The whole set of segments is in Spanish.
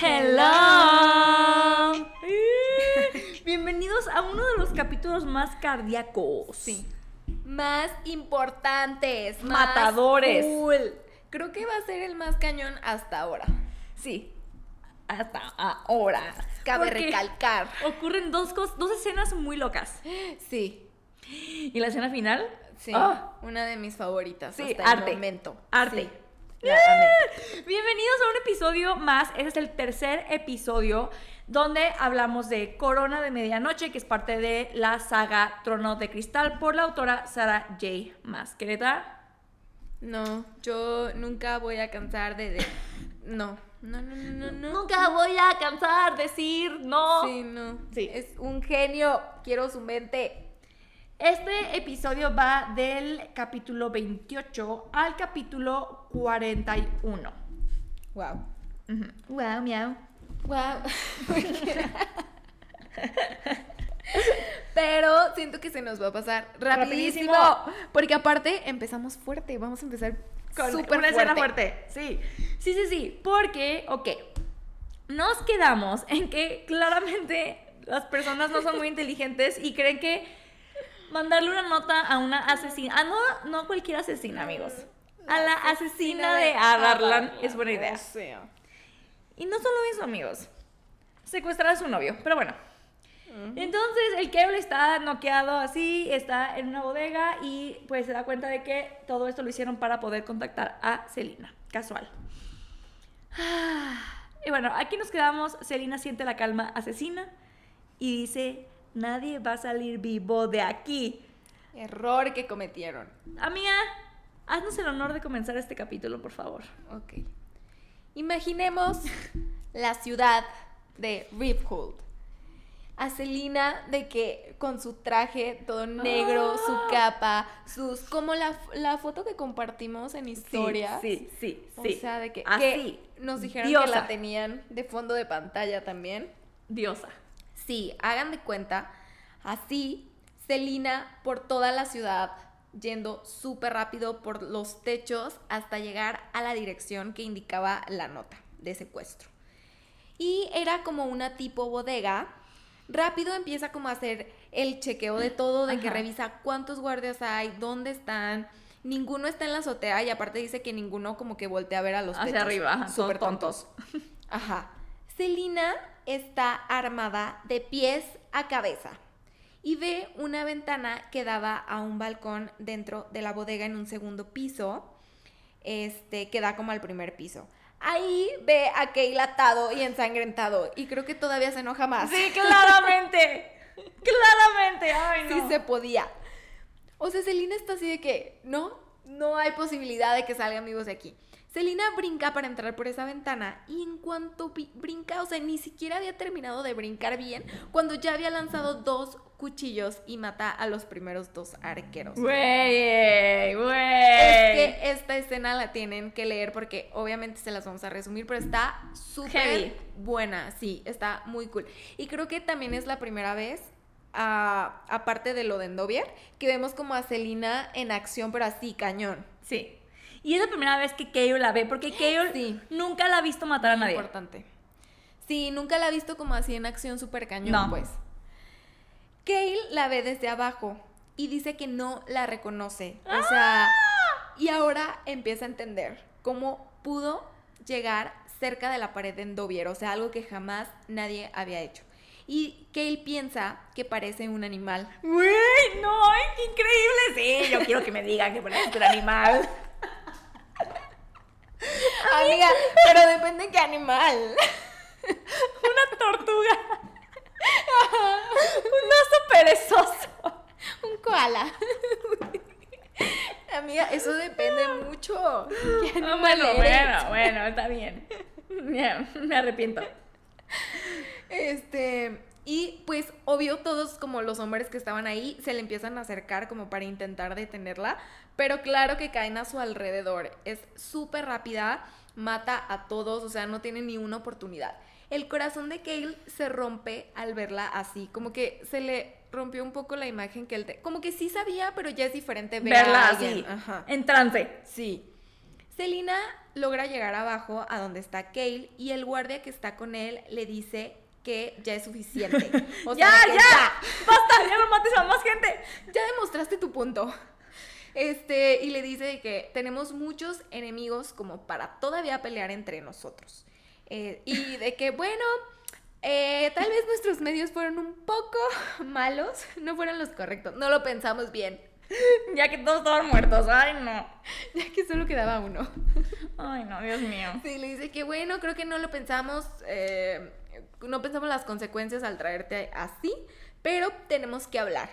Hello. Bienvenidos a uno de los capítulos más cardíacos. Sí. Más importantes. más Matadores. cool. Creo que va a ser el más cañón hasta ahora. Sí. Hasta ahora. Cabe Porque recalcar. Ocurren dos, dos escenas muy locas. Sí. ¿Y la escena final? Sí. Ah, Una de mis favoritas Sí, hasta arte. el momento. Arte. Sí. La amé. Bienvenidos a un episodio más. Este es el tercer episodio donde hablamos de Corona de Medianoche, que es parte de la saga Trono de Cristal por la autora Sarah J. Maas. ¿Quereta? No, yo nunca voy a cansar de... de- No. No, no, no, no, no. Nunca voy a cansar decir no. Sí, no. Sí. Es un genio. Quiero su mente. Este episodio va del capítulo 28 al capítulo 41. Wow. Wow, miau. Wow. Pero siento que se nos va a pasar rapidísimo. Rapidísimo. Porque aparte empezamos fuerte. Vamos a empezar Con súper una escena fuerte. fuerte. Sí, sí, sí, sí. Porque, ok, nos quedamos en que claramente las personas no son muy inteligentes y creen que mandarle una nota a una asesina, ah, no, no cualquier asesina, amigos. A la asesina de Adarlan es buena idea. Y no solo eso, amigos. Secuestrar a su novio. Pero bueno. Entonces el Carol está noqueado así, está en una bodega y pues se da cuenta de que todo esto lo hicieron para poder contactar a Selina. Casual. Y bueno, aquí nos quedamos. Selina siente la calma asesina y dice, nadie va a salir vivo de aquí. Error que cometieron. Amiga, haznos el honor de comenzar este capítulo, por favor. Ok. Imaginemos la ciudad de Riphold. A Selina de que con su traje todo negro, Ah. su capa, sus... Como la, la foto que compartimos en historia. Sí, sí, O sí. sea, de que, Así. que nos dijeron que la tenían de fondo de pantalla también. Diosa. Sí, hagan de cuenta, así, Celina por toda la ciudad, yendo súper rápido por los techos hasta llegar a la dirección que indicaba la nota de secuestro. Y era como una tipo bodega. Rápido empieza como a hacer el chequeo de todo, de que revisa cuántos guardias hay, dónde están. Ninguno está en la azotea y aparte dice que ninguno como que voltea a ver a los Hacia techos. arriba, Súper todos tontos. Ajá. Celina está armada de pies a cabeza y ve una ventana que daba a un balcón dentro de la bodega en un segundo piso, este, que da como al primer piso. Ahí ve a Kale atado y ensangrentado y creo que todavía se enoja más. Sí, claramente. claramente. Ay, no. Sí se podía. O sea, Celina está así de que, no, no hay posibilidad de que salgan vivos de aquí. Celina brinca para entrar por esa ventana y en cuanto brinca, o sea, ni siquiera había terminado de brincar bien cuando ya había lanzado dos cuchillos y mata a los primeros dos arqueros. Güey, güey. Es que esta escena la tienen que leer porque obviamente se las vamos a resumir, pero está súper buena, sí, está muy cool. Y creo que también es la primera vez, ah, aparte de lo de Endovier, que vemos como a Celina en acción, pero así, cañón. Sí. Y es la primera vez que Kayo la ve, porque Kayo Sí. nunca la ha visto matar a nadie. Importante. Sí, nunca la he visto como así en acción súper cañón, No. pues. Kale la ve desde abajo y dice que no la reconoce. O sea, ¡Ah! y ahora empieza a entender cómo pudo llegar cerca de la pared de Endovier, o sea, algo que jamás nadie había hecho. Y Kale piensa que parece un animal. Güey, no, qué increíble. Sí, yo quiero que me digan que parece un animal. Amiga, pero depende qué animal. Una tortuga. un oso perezoso. Un koala. Amiga, eso depende mucho. ¿Qué Ah, animal bueno, bueno, bueno, está bien. Me arrepiento. Este, y pues obvio todos como los hombres que estaban ahí se le empiezan a acercar como para intentar detenerla, pero claro que caen a su alrededor. Es súper rápida, mata a todos, o sea, no tiene ni una oportunidad. El corazón de Kale se rompe al verla así, como que se le rompió un poco la imagen que él... te- Como que sí sabía, pero ya es diferente ver a Verla alguien. así, Ajá. en trance. Sí. Selina logra llegar abajo a donde está Kale y el guardia que está con él le dice que ya es suficiente. O sea, ¡Ya, que ya! ¡Basta! ¡Ya no mates a más gente! ya demostraste tu punto. Este, y le dice que tenemos muchos enemigos como para todavía pelear entre nosotros. Eh, y de que, bueno, eh, tal vez nuestros medios fueron un poco malos, no fueron los correctos, no lo pensamos bien, Ya que todos estaban muertos. Ay, no. ya que solo quedaba uno. Ay, no, Dios mío. Sí, le dice que bueno, creo que no lo pensamos, eh, no pensamos las consecuencias al traerte así, pero tenemos que hablar.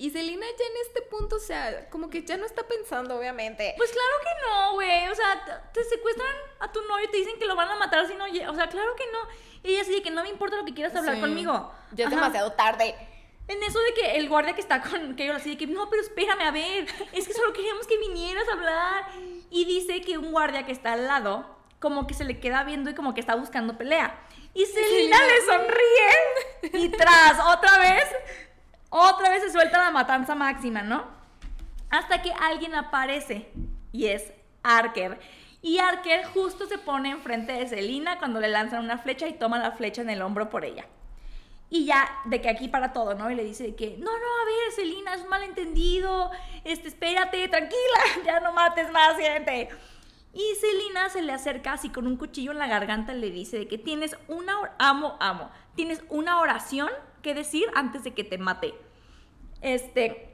Y Selina ya en este punto, o sea, como que ya no está pensando, obviamente. Pues claro que no, güey. O sea, te- secuestran a tu novio y te dicen que lo van a matar si no O sea, claro que no. Y ella así de que no me importa lo que quieras hablar Sí. conmigo. Ya es Ajá. demasiado tarde. En eso de que el guardia que está con que yo así de que no, pero espérame, a ver, es que solo queríamos que vinieras a hablar. Y dice que un guardia que está al lado, como que se le queda viendo y como que está buscando pelea. Y Selena le sonríe. Y tras, otra vez, otra vez se suelta la matanza máxima, ¿no? Hasta que alguien aparece y es Arker. Y Arker justo se pone enfrente de Selina cuando le lanzan una flecha y toma la flecha en el hombro por ella. Y ya, de que aquí para todo, ¿no? Y le dice de que, no, no, a ver, Selina, es malentendido, este, espérate, tranquila, ya no mates más gente. Y Selina se le acerca así con un cuchillo en la garganta y le dice de que tienes una, amo, amo, tienes una oración que decir antes de que te mate. Este,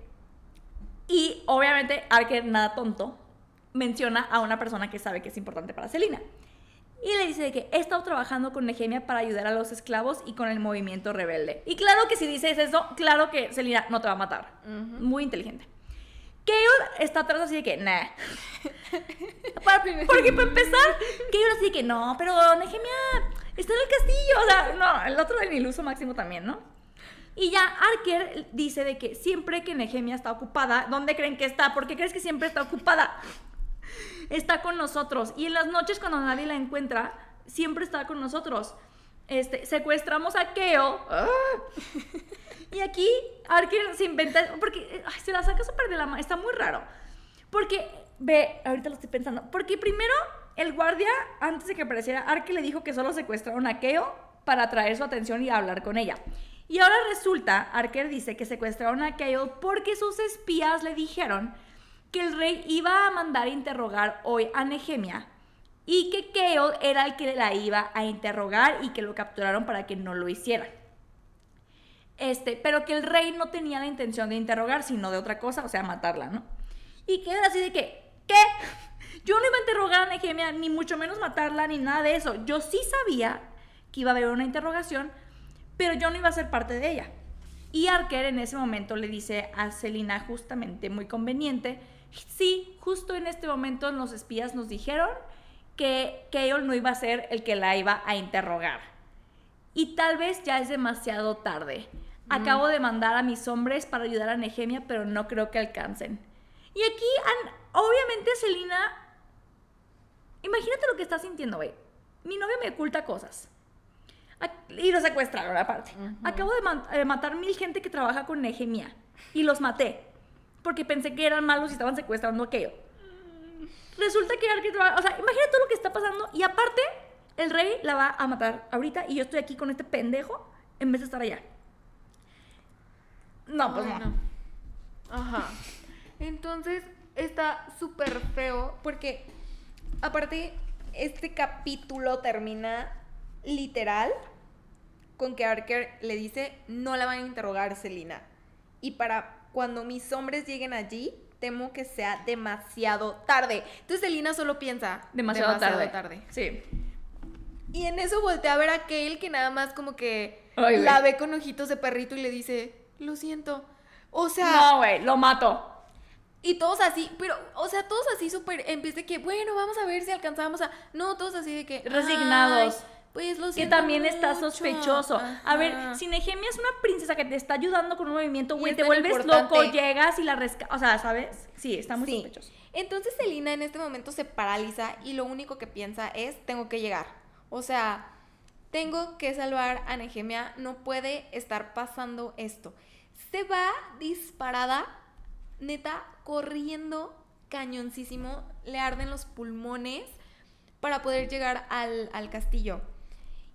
y obviamente Arker, nada tonto, menciona a una persona que sabe que es importante para Selina. Y le dice de que he estado trabajando con Nehemia para ayudar a los esclavos y con el movimiento rebelde. Y claro que si dices eso, claro que Selina no te va a matar. Muy inteligente. Kayle está atrás así de que, nah. Para- porque para empezar, Kayle así de que, no, pero Nehemia está en el castillo. O sea, no, el otro en iluso máximo también, ¿no? Y ya Arker dice de que siempre que Nehemia está ocupada, ¿dónde creen que está? ¿Por qué crees que siempre está ocupada? Está con nosotros. Y en las noches cuando nadie la encuentra, siempre está con nosotros. Este, secuestramos a Keo. Y aquí Arker se inventa, porque ay, se la saca súper de la mano, está muy raro. Porque, ve, ahorita lo estoy pensando, porque primero el guardia, antes de que apareciera, Arker le dijo que solo secuestraron a Keo para atraer su atención y hablar con ella. Y ahora resulta, Arker dice que secuestraron a Kale porque sus espías le dijeron que el rey iba a mandar a interrogar hoy a Nehemia y que Kale era el que la iba a interrogar y que lo capturaron para que no lo hiciera. Este, pero que el rey no tenía la intención de interrogar, sino de otra cosa, o sea, matarla, ¿no? Y que era así de que, ¿qué? Yo no iba a interrogar a Nehemia, ni mucho menos matarla, ni nada de eso. Yo sí sabía que iba a haber una interrogación, pero yo no iba a ser parte de ella. Y Arker en ese momento le dice a Selina justamente muy conveniente, sí, justo en este momento los espías nos dijeron que Kaol no iba a ser el que la iba a interrogar. Y tal vez ya es demasiado tarde. Acabo de mandar a mis hombres para ayudar a Nehemia, pero no creo que alcancen. Y aquí, obviamente, Selina, imagínate lo que está sintiendo, güey. Mi novio me oculta cosas. Y lo secuestraron, aparte. Acabo de matar mil gente que trabaja con Nehemia. Y los maté. Porque pensé que eran malos y estaban secuestrando aquello. Resulta que O sea, imagínate todo lo que está pasando. Y aparte, el rey la va a matar ahorita. Y yo estoy aquí con este pendejo en vez de estar allá. No, pues no. Ajá. Entonces está súper feo porque aparte este capítulo termina literal con que Arker le dice no la van a interrogar Selina y para cuando mis hombres lleguen allí temo que sea demasiado tarde. Entonces Selina solo piensa Demasiado, tarde. Sí. Y en eso voltea a ver a Kale que nada más como que Ay, la ve con ojitos de perrito y le dice, lo siento. O sea, No, güey, lo mato. y todos así, pero, o sea, todos así súper, en vez de que, bueno, vamos a ver si alcanzamos a... No, todos así de que... Resignados. "Ay, pues lo Que también está mucho". sospechoso. A ver, si Nehemia es una princesa que te está ayudando con un movimiento, güey, te vuelves importante. loco, llegas y la rescatas. O sea, ¿sabes? Sí, está muy Sí. sospechoso. Entonces Selina en este momento se paraliza y lo único que piensa es, tengo que llegar. O sea, tengo que salvar a Nehemia, no puede estar pasando esto. se va disparada, neta, corriendo cañoncísimo, le arden los pulmones para poder llegar al, al castillo.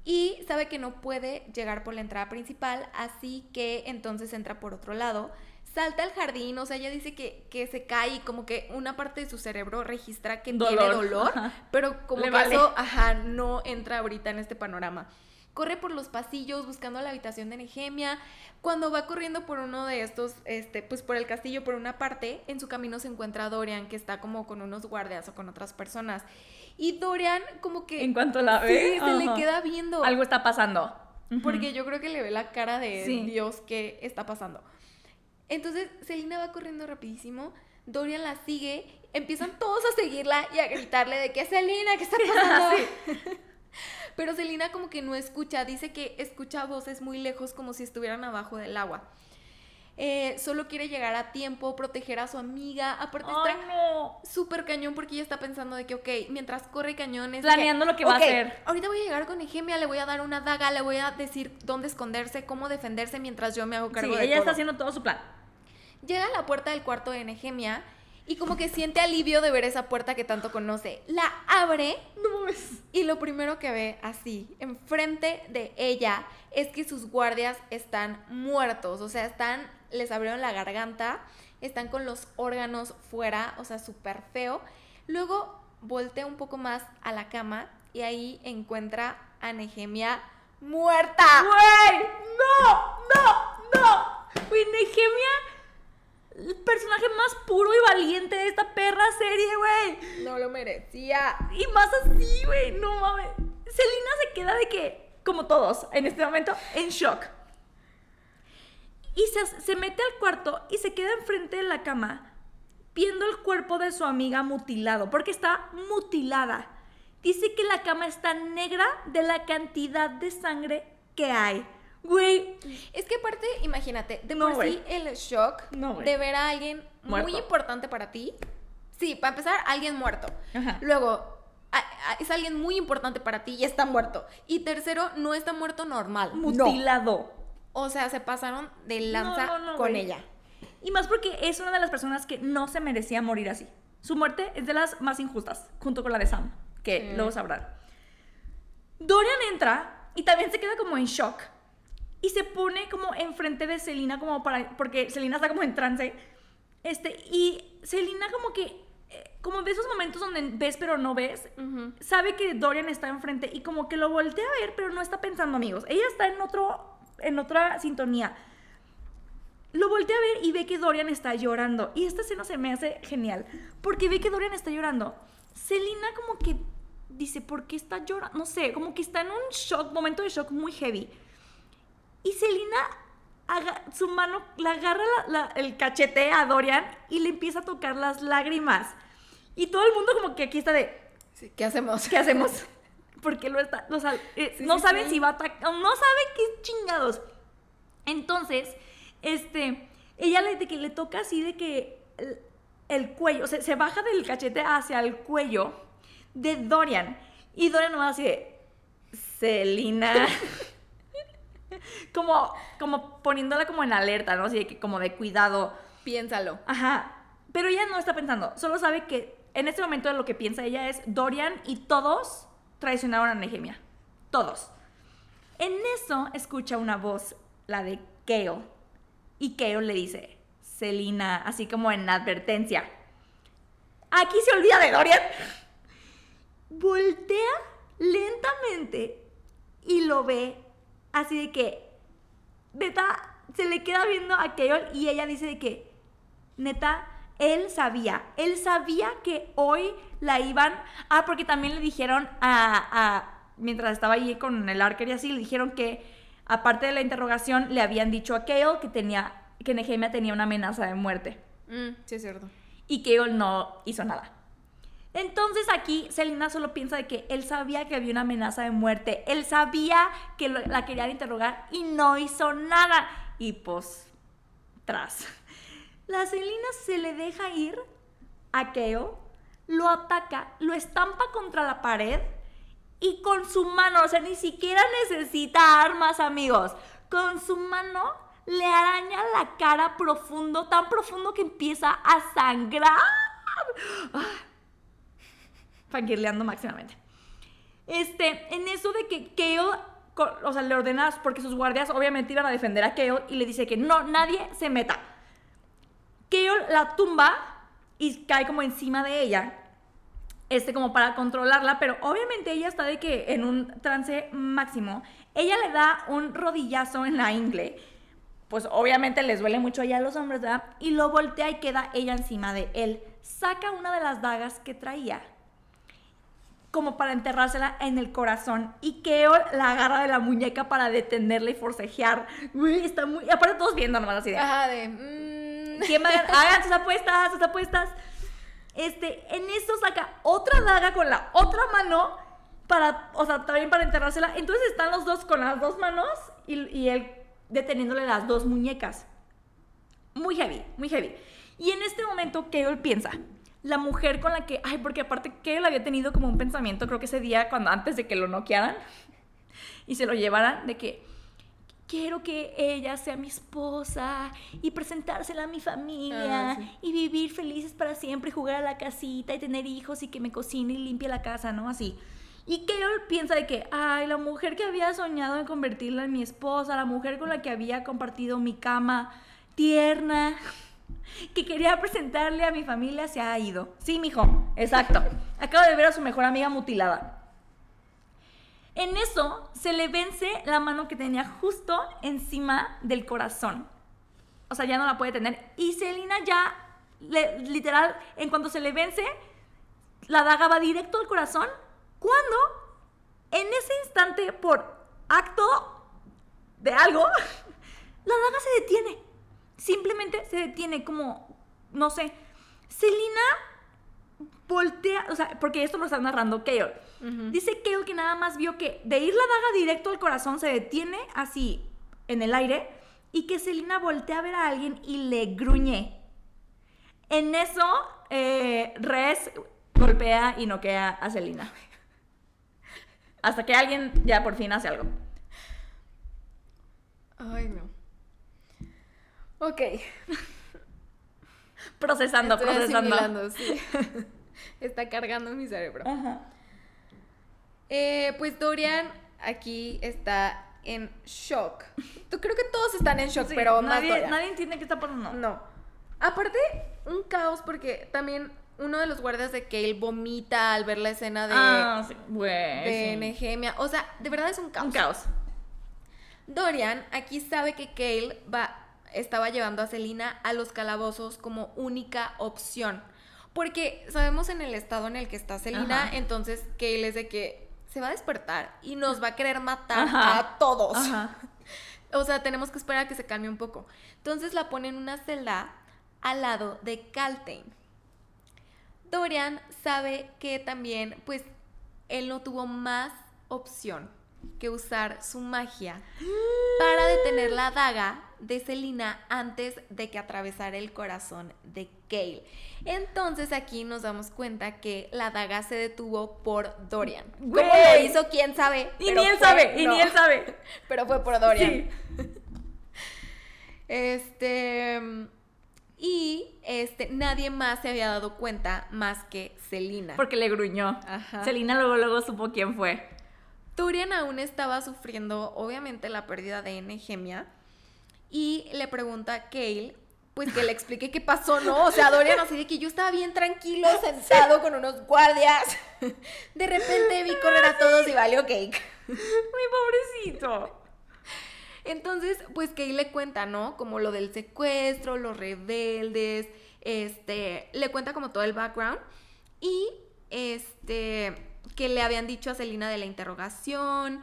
Y sabe que no puede llegar por la entrada principal, así que entonces entra por otro lado salta al jardín, o sea, ella dice que, que se cae y como que una parte de su cerebro registra que tiene dolor, pero como que eso, ajá, no entra ahorita en este panorama. Corre por los pasillos buscando la habitación de Nehemia. Cuando va corriendo por uno de estos, este, pues por el castillo, por una parte, en su camino se encuentra Dorian, que está como con unos guardias o con otras personas. Y Dorian, como que. En cuanto la ve. se le queda viendo. Algo está pasando. Porque yo creo que le ve la cara de Dios que está pasando. Entonces Selina va corriendo rapidísimo, Dorian la sigue, empiezan todos a seguirla y a gritarle de que Selina, ¿qué está pasando? Pero Selina como que no escucha, dice que escucha voces muy lejos como si estuvieran abajo del agua. Eh, solo quiere llegar a tiempo, proteger a su amiga. Aparte está súper cañón porque ella está pensando de que, ok, mientras corre cañones. Planeando lo que va a hacer. Ahorita voy a llegar con Egemia, le voy a dar una daga, le voy a decir dónde esconderse, cómo defenderse mientras yo me hago cargo sí, ella está haciendo todo su plan. Llega a la puerta del cuarto de Nehemia y como que siente alivio de ver esa puerta que tanto conoce. La abre no y lo primero que ve así, enfrente de ella, es que sus guardias están muertos. O sea, están, les abrieron la garganta, están con los órganos fuera, o sea, súper feo. Luego voltea un poco más a la cama y ahí encuentra a Nehemia muerta. ¡Güey! ¡No! ¡No! ¡No! Güey, Nehemia el personaje más puro y valiente de esta perra serie, güey. No lo merecía. Y más así, güey. No mames. Selina se queda de que, como todos en este momento, en shock. Y se, se mete al cuarto y se queda enfrente de la cama viendo el cuerpo de su amiga mutilado, porque está mutilada. Dice que la cama está negra de la cantidad de sangre que hay. Güey. Es que aparte, imagínate, de por sí el shock de ver a alguien muy importante para ti. Sí, para empezar, alguien muerto. Luego, es alguien muy importante para ti y está muerto. Y tercero, no está muerto normal. Mutilado. O sea, se pasaron de lanza con ella. Y más porque es una de las personas que no se merecía morir así. Su muerte es de las más injustas, junto con la de Sam, que luego sabrán. Dorian entra y también se queda como en shock y se pone como enfrente de Selina como para porque Selina está como en trance. Este, y Selina como que eh, como de esos momentos donde ves pero no ves, sabe que Dorian está enfrente y como que lo voltea a ver, pero no está pensando, amigos. Ella está en otro en otra sintonía. Lo voltea a ver y ve que Dorian está llorando. Y esta escena se me hace genial, porque ve que Dorian está llorando. Selina como que dice, ¿por qué está llorando? No sé, como que está en un shock, momento de shock muy heavy. Y Selina, su mano, le agarra el cachete a Dorian y le empieza a tocar las lágrimas. Y todo el mundo como que aquí está de... ¿Qué hacemos? ¿Qué hacemos? Porque lo está, eh, no saben si va a atacar, no saben qué chingados. Entonces, este, ella le, de que le toca así de que el, cuello, o sea, se baja del cachete hacia el cuello de Dorian. Y Dorian no va así de, Selina. como, como poniéndola como en alerta, ¿no? Así de que como de cuidado. Piénsalo. Ajá. Pero ella no está pensando, solo sabe que en este momento lo que piensa ella es Dorian y todos traicionaron a Nehemia. Todos. En eso escucha una voz, la de Keo. Y Keo le dice, Selina, así como en advertencia. Aquí se olvida de Dorian. Voltea lentamente y lo ve Así de que, neta, se le queda viendo a Keol y ella dice de que, neta, él sabía, él sabía que hoy la iban, ah, porque también le dijeron a, mientras estaba allí con el arquer y así, le dijeron que, aparte de la interrogación, le habían dicho a Keol que tenía, que Nehemia tenía una amenaza de muerte. Mm, sí, es cierto. Y Keol no hizo nada. Entonces aquí Selina solo piensa de que él sabía que había una amenaza de muerte, él sabía que la querían interrogar y no hizo nada. Y pues, tras. La Selina se le deja ir a Keo, lo ataca, lo estampa contra la pared y con su mano, o sea, ni siquiera necesita armas, amigos, con su mano le araña la cara profundo, tan profundo que empieza a sangrar. Fangirleando máximamente. Este, en eso de que Kale, o sea, le ordenas, porque sus guardias obviamente iban a defender a Kale y le dice que no, nadie se meta. Kale la tumba y cae como encima de ella. Este, como para controlarla, pero obviamente ella está de que en un trance máximo. Ella le da un rodillazo en la ingle. Pues obviamente les duele mucho ya a los hombres, ¿verdad? Y lo voltea y queda ella encima de él. Saca una de las dagas que traía como para enterrársela en el corazón. Y Keo la agarra de la muñeca para detenerla y forcejear. Uy, está muy... Aparte todos viendo nomás así de... Ajá, de. ¿Quién va a ganar? Hagan sus apuestas, sus apuestas. Este, en eso saca otra daga con la otra mano para, o sea, también para enterrársela. Entonces están los dos con las dos manos y, y él deteniéndole las dos muñecas. Muy heavy, muy heavy. Y en este momento, Kale piensa, la mujer con la que, ay, porque aparte Kale había tenido como un pensamiento, creo que ese día, cuando antes de que lo noquearan y se lo llevaran, de que quiero que ella sea mi esposa y presentársela a mi familia Ah, sí. y vivir felices para siempre, y jugar a la casita y tener hijos y que me cocine y limpie la casa, ¿no? Así. Y Carol piensa de que, ay, la mujer que había soñado en convertirla en mi esposa, la mujer con la que había compartido mi cama tierna, que quería presentarle a mi familia, se ha ido. Sí, mijo, exacto. Acabo de ver a su mejor amiga mutilada. En eso se le vence la mano que tenía justo encima del corazón. O sea, ya no la puede tener. Y Selina ya, literal, en cuanto se le vence, la daga va directo al corazón. Cuando, en ese instante, por acto de algo, la daga se detiene. Simplemente se detiene como, no sé. Selina voltea, o sea, porque esto lo está narrando Kale. Dice Kale que nada más vio que de ir la daga directo al corazón se detiene así en el aire y que Selina voltea a ver a alguien y le gruñe. En eso, eh, Res golpea y noquea a Selina. Hasta que alguien ya por fin hace algo. Ay, no. Ok. Procesando, Estoy procesando. sí. Está cargando mi cerebro. Ajá. Eh, pues Dorian aquí está en shock. Tú creo que todos están en shock, Sí, pero más nadie, Dorian. nadie entiende qué está pasando. No. Aparte, un caos porque también uno de los guardias de Kale vomita al ver la escena de, Ah, sí. De sí. Nehemia. O sea, de verdad es un caos. Un caos. Dorian aquí sabe que Kale va, estaba llevando a Selina a los calabozos como única opción. Porque sabemos en el estado en el que está Selina, Ajá. entonces Kale es de que se va a despertar y nos va a querer matar Ajá. a todos. Ajá. O sea, tenemos que esperar a que se calme un poco. Entonces la pone en una celda al lado de Caltain. Dorian sabe que también, pues, él no tuvo más opción que usar su magia para detener la daga de Selina antes de que atravesara el corazón de Gale. Entonces aquí nos damos cuenta que la daga se detuvo por Dorian. ¿Cómo lo hizo? ¿Quién sabe? Y Pero ni él fue- sabe, y ni él sabe. Pero fue por Dorian. Sí. Este. Y este, nadie más se había dado cuenta más que Selina. Porque le gruñó. Ajá. Selina luego, luego supo quién fue. Dorian aún estaba sufriendo, obviamente, la pérdida de Nehemia. Y le pregunta a Kale, pues que le explique qué pasó, ¿no? O sea, Dorian así de que yo estaba bien tranquilo, sentado con unos guardias. De repente vi correr a todos y valió cake. Mi pobrecito. Entonces, pues Kay le cuenta, ¿no? Como lo del secuestro, los rebeldes, este, le cuenta como todo el background y este, que le habían dicho a Selina de la interrogación,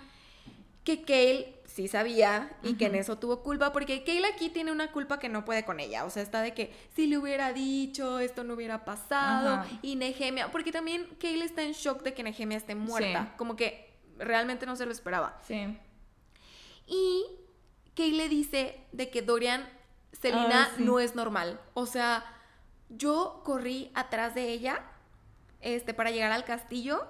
que Kale sí sabía y que en eso tuvo culpa, porque Kale aquí tiene una culpa que no puede con ella, o sea, está de que si le hubiera dicho, esto no hubiera pasado, y Nehemia, porque también Kale está en shock de que Nehemia esté muerta, Sí. como que realmente no se lo esperaba. Sí. Y Kay le dice de que Dorian, Selina sí. no es normal. O sea, yo corrí atrás de ella este, para llegar al castillo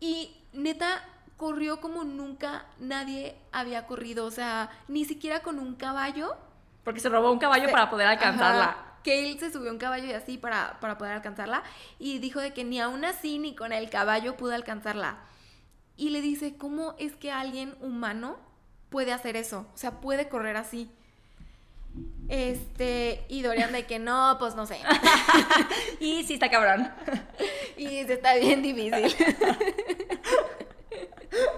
y neta corrió como nunca nadie había corrido. O sea, ni siquiera con un caballo Porque se robó un caballo para poder alcanzarla. Ajá. Kale se subió a un caballo y así para, para poder alcanzarla. Y dijo de que ni aún así ni con el caballo pudo alcanzarla. Y le dice, ¿cómo es que alguien humano puede hacer eso? O sea, puede correr así. Este, y Dorian de que no, pues no sé. y sí está cabrón. y está bien difícil.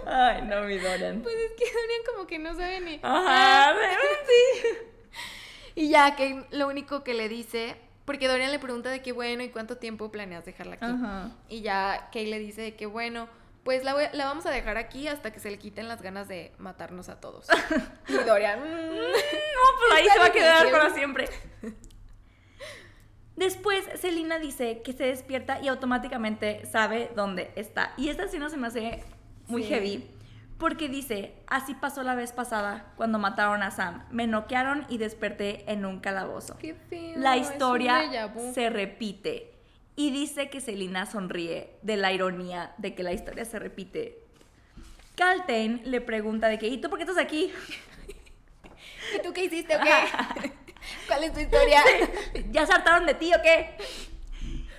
Ay, no, mi Dorian. Pues es que Dorian como que no sabe ni. Ajá, sí. Y ya que lo único que le dice, porque Dorian le pregunta de que bueno, ¿y cuánto tiempo planeas dejarla aquí? Ajá. Y ya Kay le dice de que bueno, pues la, voy- la vamos a dejar aquí hasta que se le quiten las ganas de matarnos a todos. y Dorian, "Mm". No, pues ahí se va a quedar para siempre. Después, Selina dice que se despierta y automáticamente sabe dónde está. Y esta escena se me hace muy Sí. heavy. Porque dice, así pasó la vez pasada cuando mataron a Sam. Me noquearon y desperté en un calabozo. Qué feo. La historia se repite. Y dice que Selina sonríe de la ironía de que la historia se repite. Caltain le pregunta de que, ¿y tú por qué estás aquí? ¿Y tú qué hiciste o qué? ¿Cuál es tu historia? ¿Ya se hartaron de ti o qué?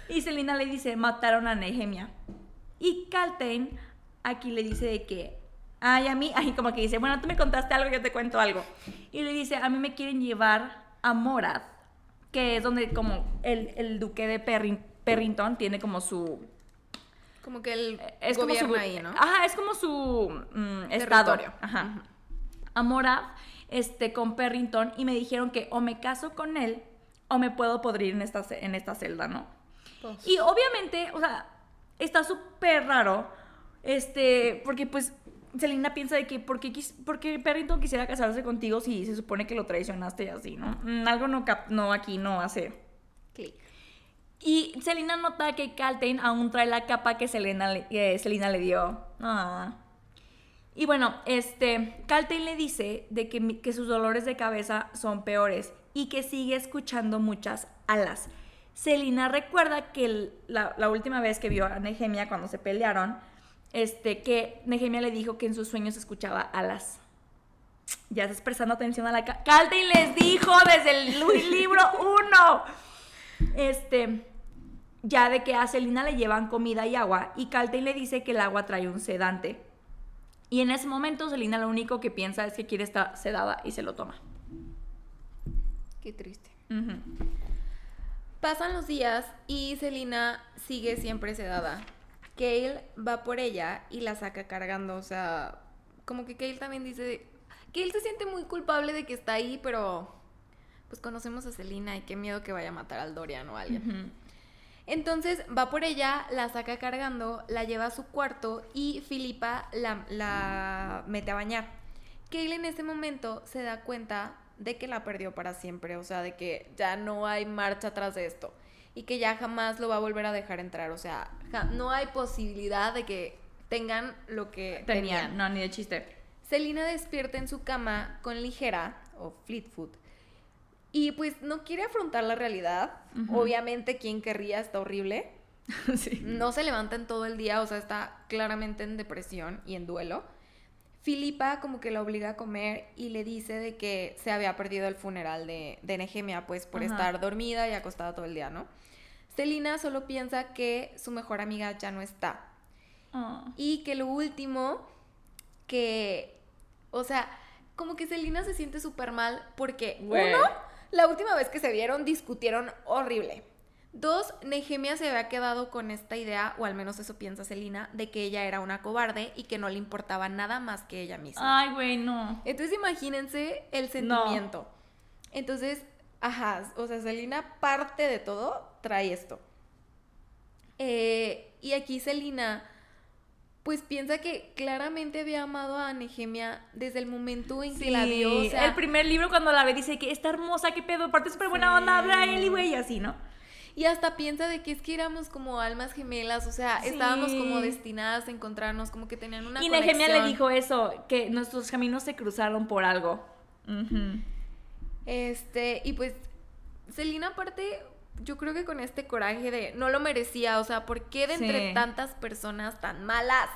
Y Selina le dice, mataron a Nehemia. Y Caltain aquí le dice de que, ay, a mí, ay, como que dice, bueno, tú me contaste algo, yo te cuento algo. Y le dice, a mí me quieren llevar a Morad, que es donde como el, el duque de Perrin- Perrington tiene como su... Como que el Es como su... ahí, ¿no? Ajá, es como su mm, estado. Ajá. A Morad, este, con Perrington, y me dijeron que o me caso con él o me puedo podrir en esta, en esta celda, ¿no? Pues, Y obviamente, o sea, está súper raro, este, porque pues Selena piensa de que ¿por qué, por qué Perrington quisiera casarse contigo si se supone que lo traicionaste y así, ¿no? Mm, algo no, cap- no aquí no hace. clic. Y Selena nota que Caltain aún trae la capa que Selena le, Selena le dio. Ah. Y bueno, este, Caltain le dice de que, que sus dolores de cabeza son peores y que sigue escuchando muchas alas. Selena recuerda que el- la, la última vez que vio a Nehemia cuando se pelearon, este, que Nehemia le dijo que en sus sueños escuchaba alas. Ya estás prestando atención a la... ca- Caltain les dijo desde el libro 1 este, ya de que a Selina le llevan comida y agua y Caltain le dice que el agua trae un sedante. Y en ese momento Selina lo único que piensa es que quiere estar sedada y se lo toma. Qué triste. Pasan los días y Selina sigue siempre sedada. Kale va por ella y la saca cargando, o sea, como que Kale también dice él se siente muy culpable de que está ahí, pero pues conocemos a Selina y qué miedo que vaya a matar al Dorian o a alguien. Entonces va por ella, la saca cargando, la lleva a su cuarto y Filipa la, la mete a bañar. Kale en ese momento se da cuenta de que la perdió para siempre, o sea, de que ya no hay marcha atrás de esto y que ya jamás lo va a volver a dejar entrar, o sea, no hay posibilidad de que tengan lo que Tenían, tenían. no, ni de chiste. Selina despierta en su cama con Ligera o Fleetfoot y pues no quiere afrontar la realidad. Obviamente, ¿quién querría? Está horrible. sí. No se levanta en todo el día, o sea, está claramente en depresión y en duelo. Filipa como que la obliga a comer y le dice de que se había perdido el funeral de, de Nehemia, pues por Ajá. estar dormida y acostada todo el día, ¿no? Selina solo piensa que su mejor amiga ya no está. Ah. Y que lo último, que, o sea, como que Selina se siente súper mal porque, uno, la última vez que se vieron discutieron horrible. Dos, Nehemia se había quedado con esta idea, o al menos eso piensa Selina, de que ella era una cobarde y que no le importaba nada más que ella misma. Ay, güey, no. Entonces imagínense el sentimiento. Entonces, ajá, o sea, Selina parte de todo, trae esto. Eh, y aquí Selina, pues piensa que claramente había amado a Nehemia desde el momento en que la vio. O sea, el primer libro cuando la ve dice que está hermosa, qué pedo, aparte súper buena onda, habla él y güey, y así, ¿no? Y hasta piensa de que es que éramos como almas gemelas, o sea, Sí. estábamos como destinadas a encontrarnos, como que tenían una y Nehemia le conexión. dijo eso, que nuestros caminos se cruzaron por algo. Este, y pues, Selina aparte, yo creo que con este coraje de no lo merecía, o sea, ¿por qué de entre Sí. tantas personas tan malas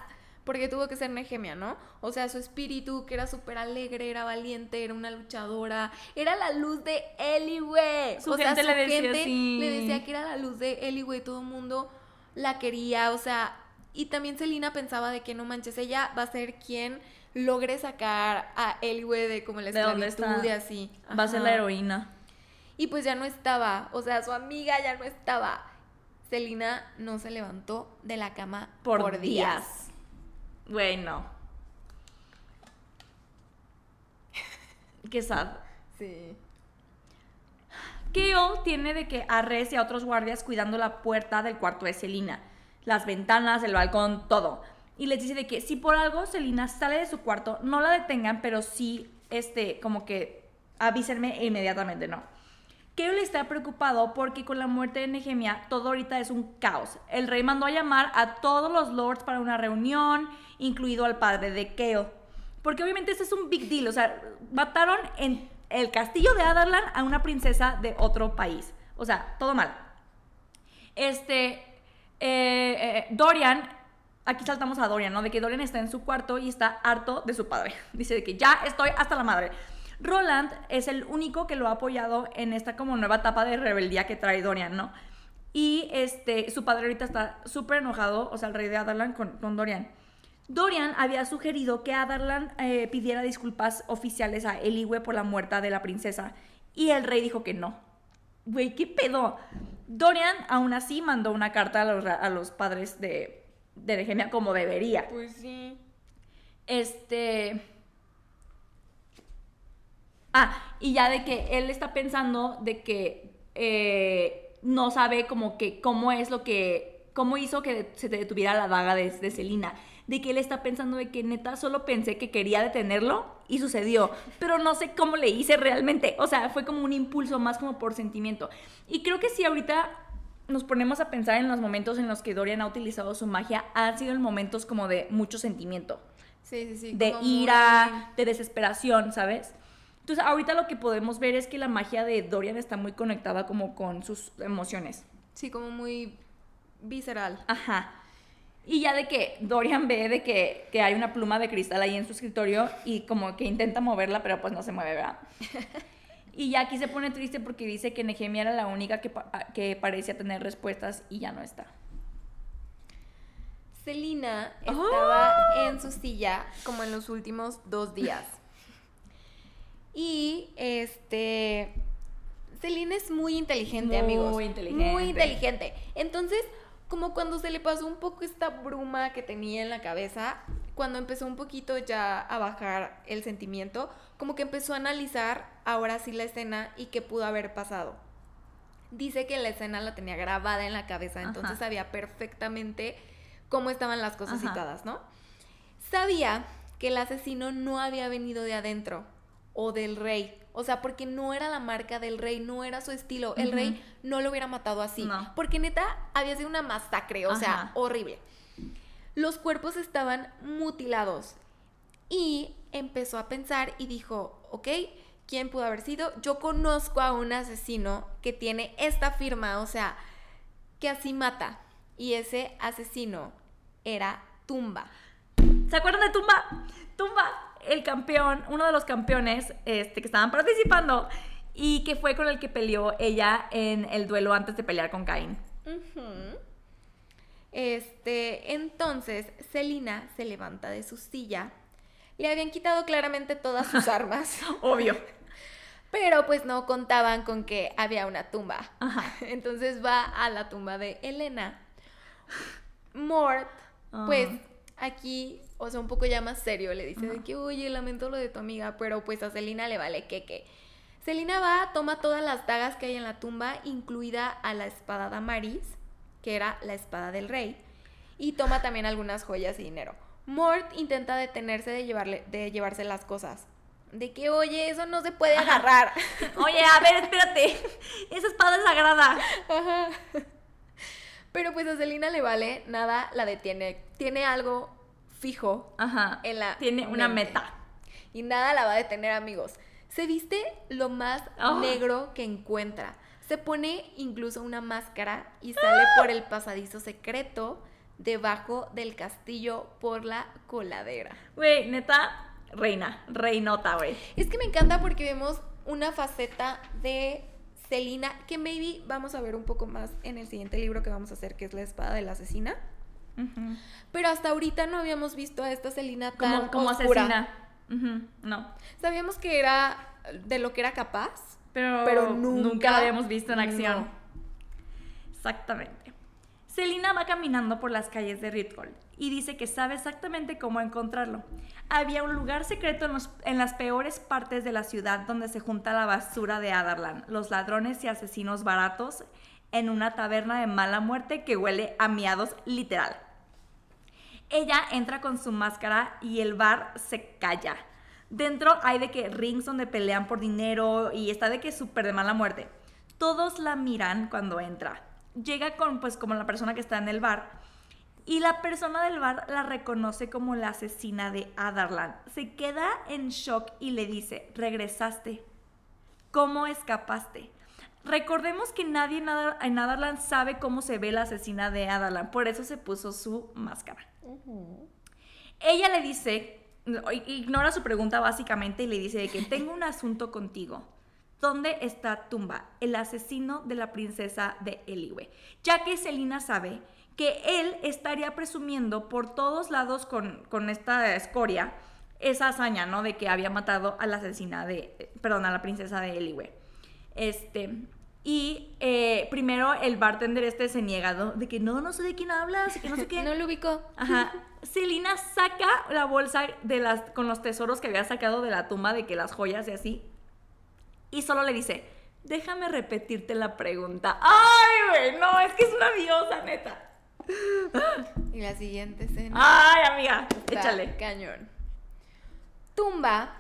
porque tuvo que ser Nehemia, ¿no? O sea, su espíritu, que era súper alegre, era valiente, era una luchadora, era la luz de Eli, güey. Su o gente sea, le decía gente así. le decía que era la luz de Eli, güey, todo el mundo la quería, o sea, y también Selina pensaba de que no manches, ella va a ser quien logre sacar a Eli, güey, de como la ¿De dónde esclavitud está? y así. Va a ser la heroína. Y pues ya no estaba, o sea, su amiga ya no estaba. Selina no se levantó de la cama Por, por, días. días. Güey, no. Qué sad. Sí. Kale tiene de que a Rez y a otros guardias cuidando la puerta del cuarto de Selina, las ventanas, el balcón, todo. Y les dice de que si por algo Selina sale de su cuarto, no la detengan, pero sí, este, como que avísenme inmediatamente, ¿no? Kale está preocupado porque con la muerte de Nehemia todo ahorita es un caos. El rey mandó a llamar a todos los lords para una reunión, incluido al padre de Kale. Porque obviamente este es un big deal, o sea, mataron en el castillo de Adarlan a una princesa de otro país. O sea, todo mal. Este, eh, eh, Dorian, aquí saltamos a Dorian, ¿no? De que Dorian está en su cuarto y está harto de su padre. Dice de que ya estoy hasta la madre. Roland es el único que lo ha apoyado en esta como nueva etapa de rebeldía que trae Dorian, ¿no? Y este, su padre ahorita está súper enojado, o sea, el rey de Adarlan con, con Dorian. Dorian había sugerido que Adarlan eh, pidiera disculpas oficiales a Eliwe por la muerte de la princesa y el rey dijo que no. Güey, ¿qué pedo? Dorian aún así mandó una carta a los, a los padres de, de Nehemia como debería. Pues sí. Este. Ah, y ya de que él está pensando de que eh, no sabe como que cómo es lo que. cómo hizo que se te detuviera la daga de, de Selina. De que él está pensando de que neta solo pensé que quería detenerlo y sucedió. Pero no sé cómo le hice realmente. O sea, fue como un impulso más como por sentimiento. Y creo que si ahorita nos ponemos a pensar en los momentos en los que Dorian ha utilizado su magia, han sido en momentos como de mucho sentimiento Sí, sí, sí. de muy- ira, de desesperación, ¿sabes? Entonces, ahorita lo que podemos ver es que la magia de Dorian está muy conectada como con sus emociones. Sí, como muy visceral. Ajá. Y ya de que Dorian ve de que, que hay una pluma de cristal ahí en su escritorio y como que intenta moverla, pero pues no se mueve, ¿verdad? Y ya aquí se pone triste porque dice que Nehemia era la única que, pa- que parecía tener respuestas y ya no está. Selina ¡Oh! estaba en su silla como en los últimos dos días. Y este. Selina es muy inteligente, Muy amigos. inteligente. Muy inteligente. Entonces, como cuando se le pasó un poco esta bruma que tenía en la cabeza, cuando empezó un poquito ya a bajar el sentimiento, como que empezó a analizar ahora sí la escena y qué pudo haber pasado. Dice que la escena la tenía grabada en la cabeza, entonces Ajá. sabía perfectamente cómo estaban las cosas Ajá. citadas, ¿no? Sabía que el asesino no había venido de adentro o del rey. O sea, porque no era la marca del rey, no era su estilo. El rey no lo hubiera matado así. No. Porque neta había sido una masacre, o sea, horrible. Los cuerpos estaban mutilados. Y empezó a pensar y dijo, ok, ¿quién pudo haber sido? Yo conozco a un asesino que tiene esta firma, o sea, que así mata. Y ese asesino era Tumba. ¿Se acuerdan de Tumba? Tumba, el campeón, uno de los campeones este, que estaban participando y que fue con el que peleó ella en el duelo antes de pelear con. Ujú. Este, entonces, Selina se levanta de su silla. Le habían quitado claramente todas sus armas, Obvio. pero pues no contaban con que había una tumba. Ajá. Entonces va a la tumba de Elena. Mort, pues Ah. aquí, o sea, un poco ya más serio, le dice de que, oye, lamento lo de tu amiga, pero pues a Selina le vale que Selina va, toma todas las dagas que hay en la tumba, incluida a la espada Damaris, que era la espada del rey, y toma también algunas joyas y dinero. Mort intenta detenerse de, llevarle, de llevarse las cosas. De que, oye, eso no se puede Ajá. agarrar. Oye, a ver, espérate. Esa espada es sagrada. Ajá. Pero pues a Selina le vale, nada la detiene. Tiene algo fijo Ajá. en la. Tiene una meta. Y nada la va a detener, amigos. Se viste lo más Oh. negro que encuentra. Se pone incluso una máscara y sale por el pasadizo secreto debajo del castillo por la coladera. Güey, neta, reina, reinota, güey. Es que me encanta porque vemos una faceta de Selina que maybe vamos a ver un poco más en el siguiente libro que vamos a hacer, que es La espada de la asesina. Pero hasta ahorita no habíamos visto a esta Selina tan Como, como oscura. asesina. No. Sabíamos que era de lo que era capaz, Pero, pero nunca, nunca la habíamos visto en acción. no. Exactamente. Selina va caminando por las calles de Ritgold y dice que sabe exactamente cómo encontrarlo. Había un lugar secreto en, los- en las peores partes de la ciudad donde se junta la basura de Adarlan, los ladrones y asesinos baratos, en una taberna de mala muerte que huele a miados literal. Ella entra con su máscara y el bar se calla. Dentro hay de que rings donde pelean por dinero y está de que súper de mala muerte. Todos la miran cuando entra. Llega con pues como la persona que está en el bar y la persona del bar la reconoce como la asesina de Adarlan. Se queda en shock y le dice, regresaste. ¿Cómo escapaste? Recordemos que nadie en en Adarlan sabe cómo se ve la asesina de Adarlan, por eso se puso su máscara. Ella le dice, ignora su pregunta básicamente y le dice de que tengo un asunto contigo. ¿Dónde está Tumba, el asesino de la princesa de Eliwe? Ya que Selina sabe que él estaría presumiendo por todos lados con, con esta escoria esa hazaña, ¿no? De que había matado a la asesina de, perdón, a la princesa de Eliwe. Este, y eh, primero el bartender este se niega, ¿no? De que no, no sé de quién hablas, que no sé qué. No lo ubicó. Ajá. Selina saca la bolsa de las, con los tesoros que había sacado de la tumba, de que las joyas y así. Y solo le dice, déjame repetirte la pregunta. ¡Ay, güey! No, es que es una diosa, neta. Y la siguiente escena. ¡Ay, amiga! Échale. Cañón. Tumba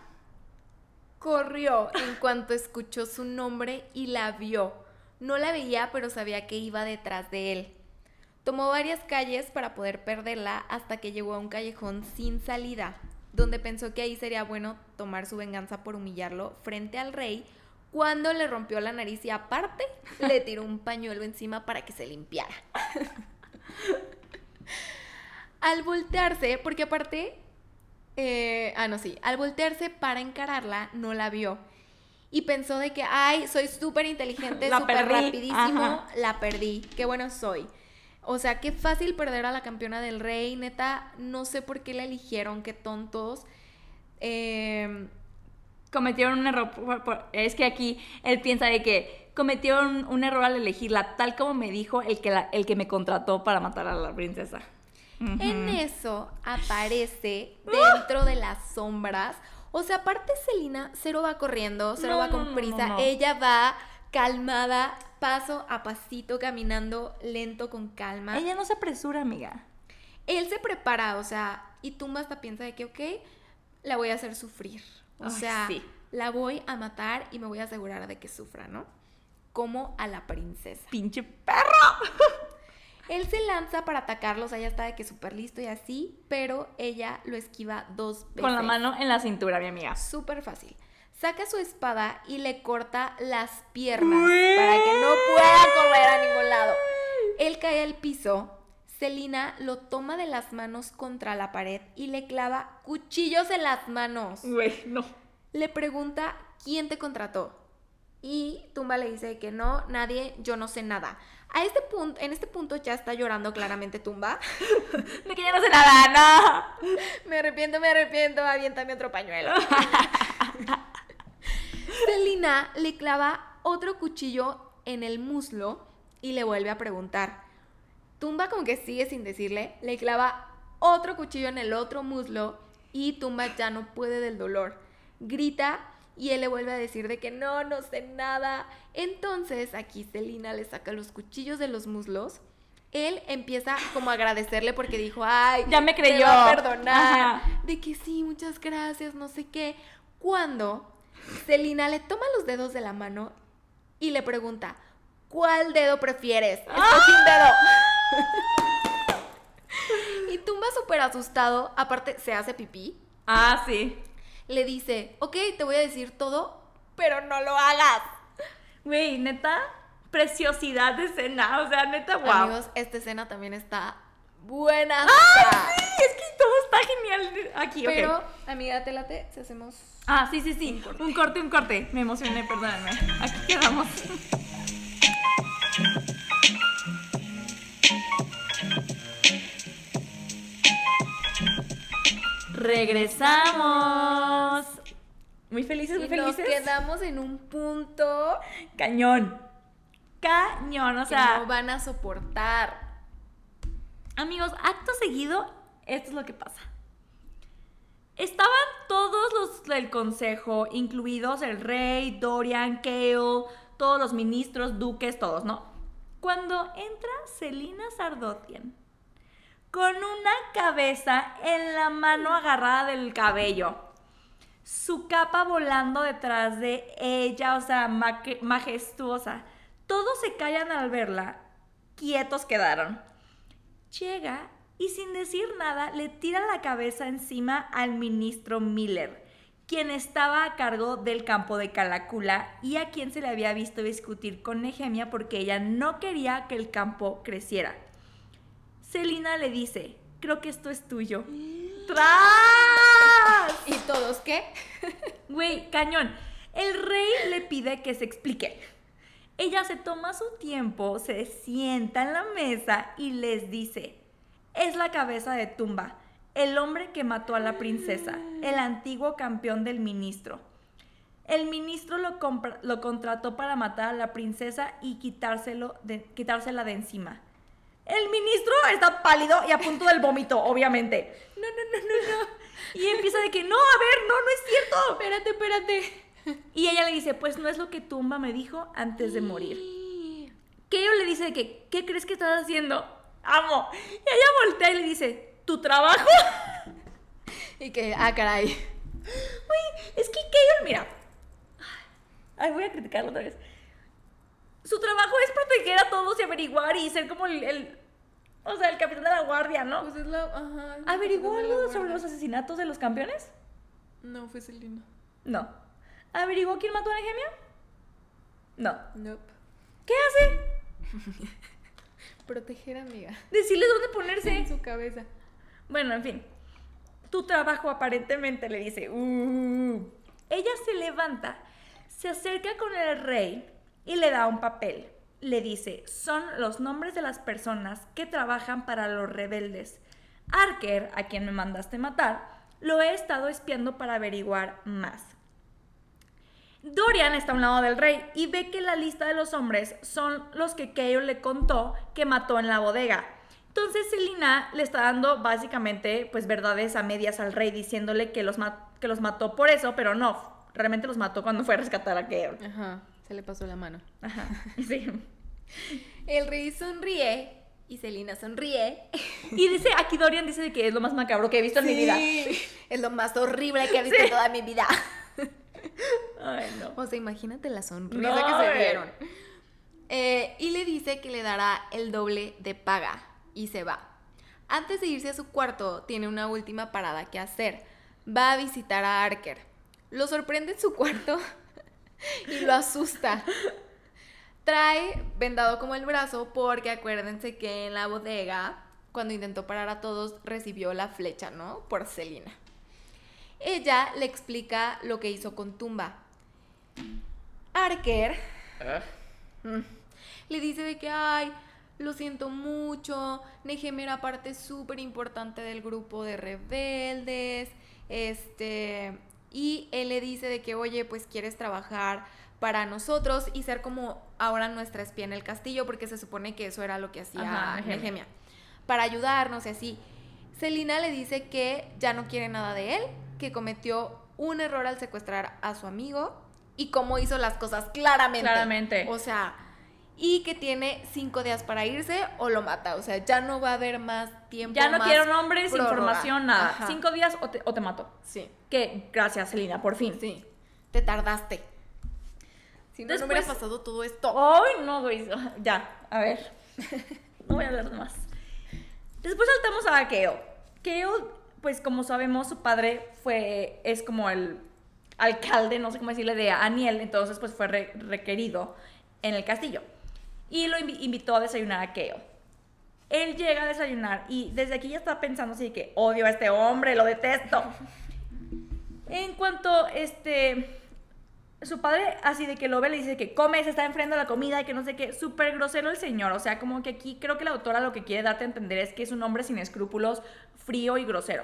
corrió en cuanto escuchó su nombre y la vio. No la veía, pero sabía que iba detrás de él. Tomó varias calles para poder perderla hasta que llegó a un callejón sin salida, donde pensó que ahí sería bueno tomar su venganza por humillarlo frente al rey, cuando le rompió la nariz y aparte le tiró un pañuelo encima para que se limpiara. Al voltearse, porque aparte, eh, ah, no, sí, al voltearse para encararla, no la vio. Y pensó de que, ay, soy súper inteligente, súper rapidísimo, ajá. la perdí, qué bueno soy. O sea, qué fácil perder a la campeona del rey, neta, no sé por qué la eligieron, qué tontos. Eh, Cometieron un error. por- por- es que aquí él piensa de que cometieron un error al elegirla, tal como me dijo el que, la- el que me contrató para matar a la princesa. En eso aparece dentro de las sombras. O sea, aparte Celina, cero va corriendo, cero No, va con prisa. no, no. Ella va calmada, paso a pasito, caminando lento, con calma. Ella no se apresura, amiga. Él se prepara, o sea, y Tumba hasta piensa de que, ok, la voy a hacer sufrir. O Ay, sea, sí. la voy a matar y me voy a asegurar de que sufra, ¿no? Como a la princesa. Pinche perro. Él se lanza para atacarlo, o sea, ya está de que súper listo y así, pero ella lo esquiva dos veces. Con la mano en la cintura, mi amiga. Súper fácil. Saca su espada y le corta las piernas para que no pueda correr a ningún lado. Él cae al piso. Celina lo toma de las manos contra la pared y le clava cuchillos en las manos. Güey, no. Le pregunta quién te contrató. Y Tumba le dice que no, nadie, yo no sé nada. A este punto, en este punto ya está llorando claramente Tumba. De que ya no sé nada, no. Me arrepiento, me arrepiento, aviéntame otro pañuelo. Celina le clava otro cuchillo en el muslo y le vuelve a preguntar. Tumba como que sigue sin decirle, le clava otro cuchillo en el otro muslo y Tumba ya no puede del dolor. Grita y él le vuelve a decir de que no, no sé nada. Entonces aquí Celina le saca los cuchillos de los muslos. Él empieza como a agradecerle porque dijo, ay, Ya me te creyó. va a perdonar. Ajá. De que sí, muchas gracias, no sé qué. Cuando Celina le toma los dedos de la mano y le pregunta, ¿cuál dedo prefieres? Estoy sin dedo. y Tumba súper asustado, aparte se hace pipí, Ah, sí. Le dice, ok, te voy a decir todo, pero no lo hagas. Güey, neta, preciosidad de escena. O sea, neta, wow. Amigos, esta escena también está buena. ¡Ay, sí! Es que todo está genial aquí. Pero, amiga, te late si hacemos. Ah, sí, sí, sí. Un corte. un corte, Me emocioné, perdónenme. Aquí quedamos. Regresamos. Muy felices, muy y nos felices. quedamos en un punto Cañón. Cañón, o que sea. no van a soportar. Amigos, acto seguido, esto es lo que pasa. Estaban todos los del consejo, incluidos el rey, Dorian, Kale, todos los ministros, duques, todos, ¿no? Cuando entra Selina Sardotian con una cabeza en la mano agarrada del cabello, su capa volando detrás de ella, o sea, majestuosa. Todos se callan al verla, quietos quedaron. Llega y sin decir nada le tira la cabeza encima al ministro Miller, quien estaba a cargo del campo de Calacula y a quien se le había visto discutir con Nehemia porque ella no quería que el campo creciera. Selina le dice, creo que esto es tuyo. ¡Tras! ¿Y todos qué? Güey, cañón. El rey le pide que se explique. Ella se toma su tiempo, se sienta en la mesa y les dice, es la cabeza de Tumba, el hombre que mató a la princesa, el antiguo campeón del ministro. El ministro lo, contrató para matar a la princesa y quitárselo de- quitársela de encima. El ministro está pálido y a punto del vómito, obviamente. No, no, no, no, no. Y empieza de que, no, a ver, no, no es cierto. Espérate, espérate. Y ella le dice, pues no es lo que Tumba me dijo antes de morir. Que ella le dice de que, ¿qué crees que estás haciendo? Amo. Y ella voltea y le dice, ¿tu trabajo? Y que, ah, caray. Güey, es que Keyon, mira. Ay, voy a criticarlo otra vez. Su trabajo es proteger a todos y averiguar y ser como el, el- o sea, el capitán de la guardia, ¿no? Pues es la. Ajá. es la ¿Averiguó la algo sobre los asesinatos de los campeones? No, fue Selena. No. ¿Averiguó quién mató a Nehemia? No. Nope. ¿Qué hace? Proteger, amiga. Decirles dónde ponerse. En su cabeza. Bueno, en fin. Tu trabajo aparentemente le dice. "Uh". Ella se levanta, se acerca con el rey y le da un papel. Le dice, son los nombres de las personas que trabajan para los rebeldes. Arker, a quien me mandaste matar, lo he estado espiando para averiguar más. Dorian está a un lado del rey y ve que la lista de los hombres son los que Keio le contó que mató en la bodega. Entonces Selina le está dando básicamente pues verdades a medias al rey diciéndole que los, que los mató por eso, pero no, realmente los mató cuando fue a rescatar a Keio. Ajá. Se le pasó la mano. Ajá, sí. El rey sonríe y Selena sonríe. Y dice, aquí Dorian dice de que es lo más macabro que he visto en mi vida. Es lo más horrible que he visto en toda mi vida. Ay, no. O sea, imagínate la sonrisa No, que se dieron. Eh, y le dice que le dará el doble de paga y se va. Antes de irse a su cuarto, tiene una última parada que hacer. Va a visitar a Arker. Lo sorprende en su cuarto y lo asusta. Trae vendado como el brazo porque acuérdense que en la bodega, cuando intentó parar a todos, recibió la flecha, ¿no? Por Selina. Ella le explica lo que hizo con Tumba. Arker mm, le dice de que, ay, lo siento mucho, Nehemia era parte súper importante del grupo de rebeldes, este, y él le dice de que, oye, pues quieres trabajar para nosotros y ser como ahora nuestra espía en el castillo, porque se supone que eso era lo que hacía. Nehemia, para ayudarnos y así. Selina le dice que ya no quiere nada de él, que cometió un error al secuestrar a su amigo y cómo hizo las cosas claramente. Claramente. O sea, y que tiene cinco días para irse o lo mata. O sea, ya no va a haber más tiempo. Ya no más quiero nombres, prórroga. información, nada. Ajá. Cinco días o te, o te mato. Sí, Que gracias, Selina, por fin. sí. Te tardaste. Si no, no hubiera Después- pasado todo esto. Ay, no, güey. Ya, a ver. No voy a hablar más. Después saltamos a Keo. Keo, pues como sabemos, su padre fue, es como el alcalde, no sé cómo decirle, de Aniel. Entonces, pues fue re- requerido en el castillo. Y lo invi- invitó a desayunar a Keo. Él llega a desayunar y desde aquí ya está pensando así que odio a este hombre, lo detesto. En cuanto este su padre así de que lo ve le dice que come, se está enfrentando a la comida y que no sé qué, súper grosero el señor, o sea, como que aquí creo que la autora lo que quiere darte a entender es que es un hombre sin escrúpulos, frío y grosero.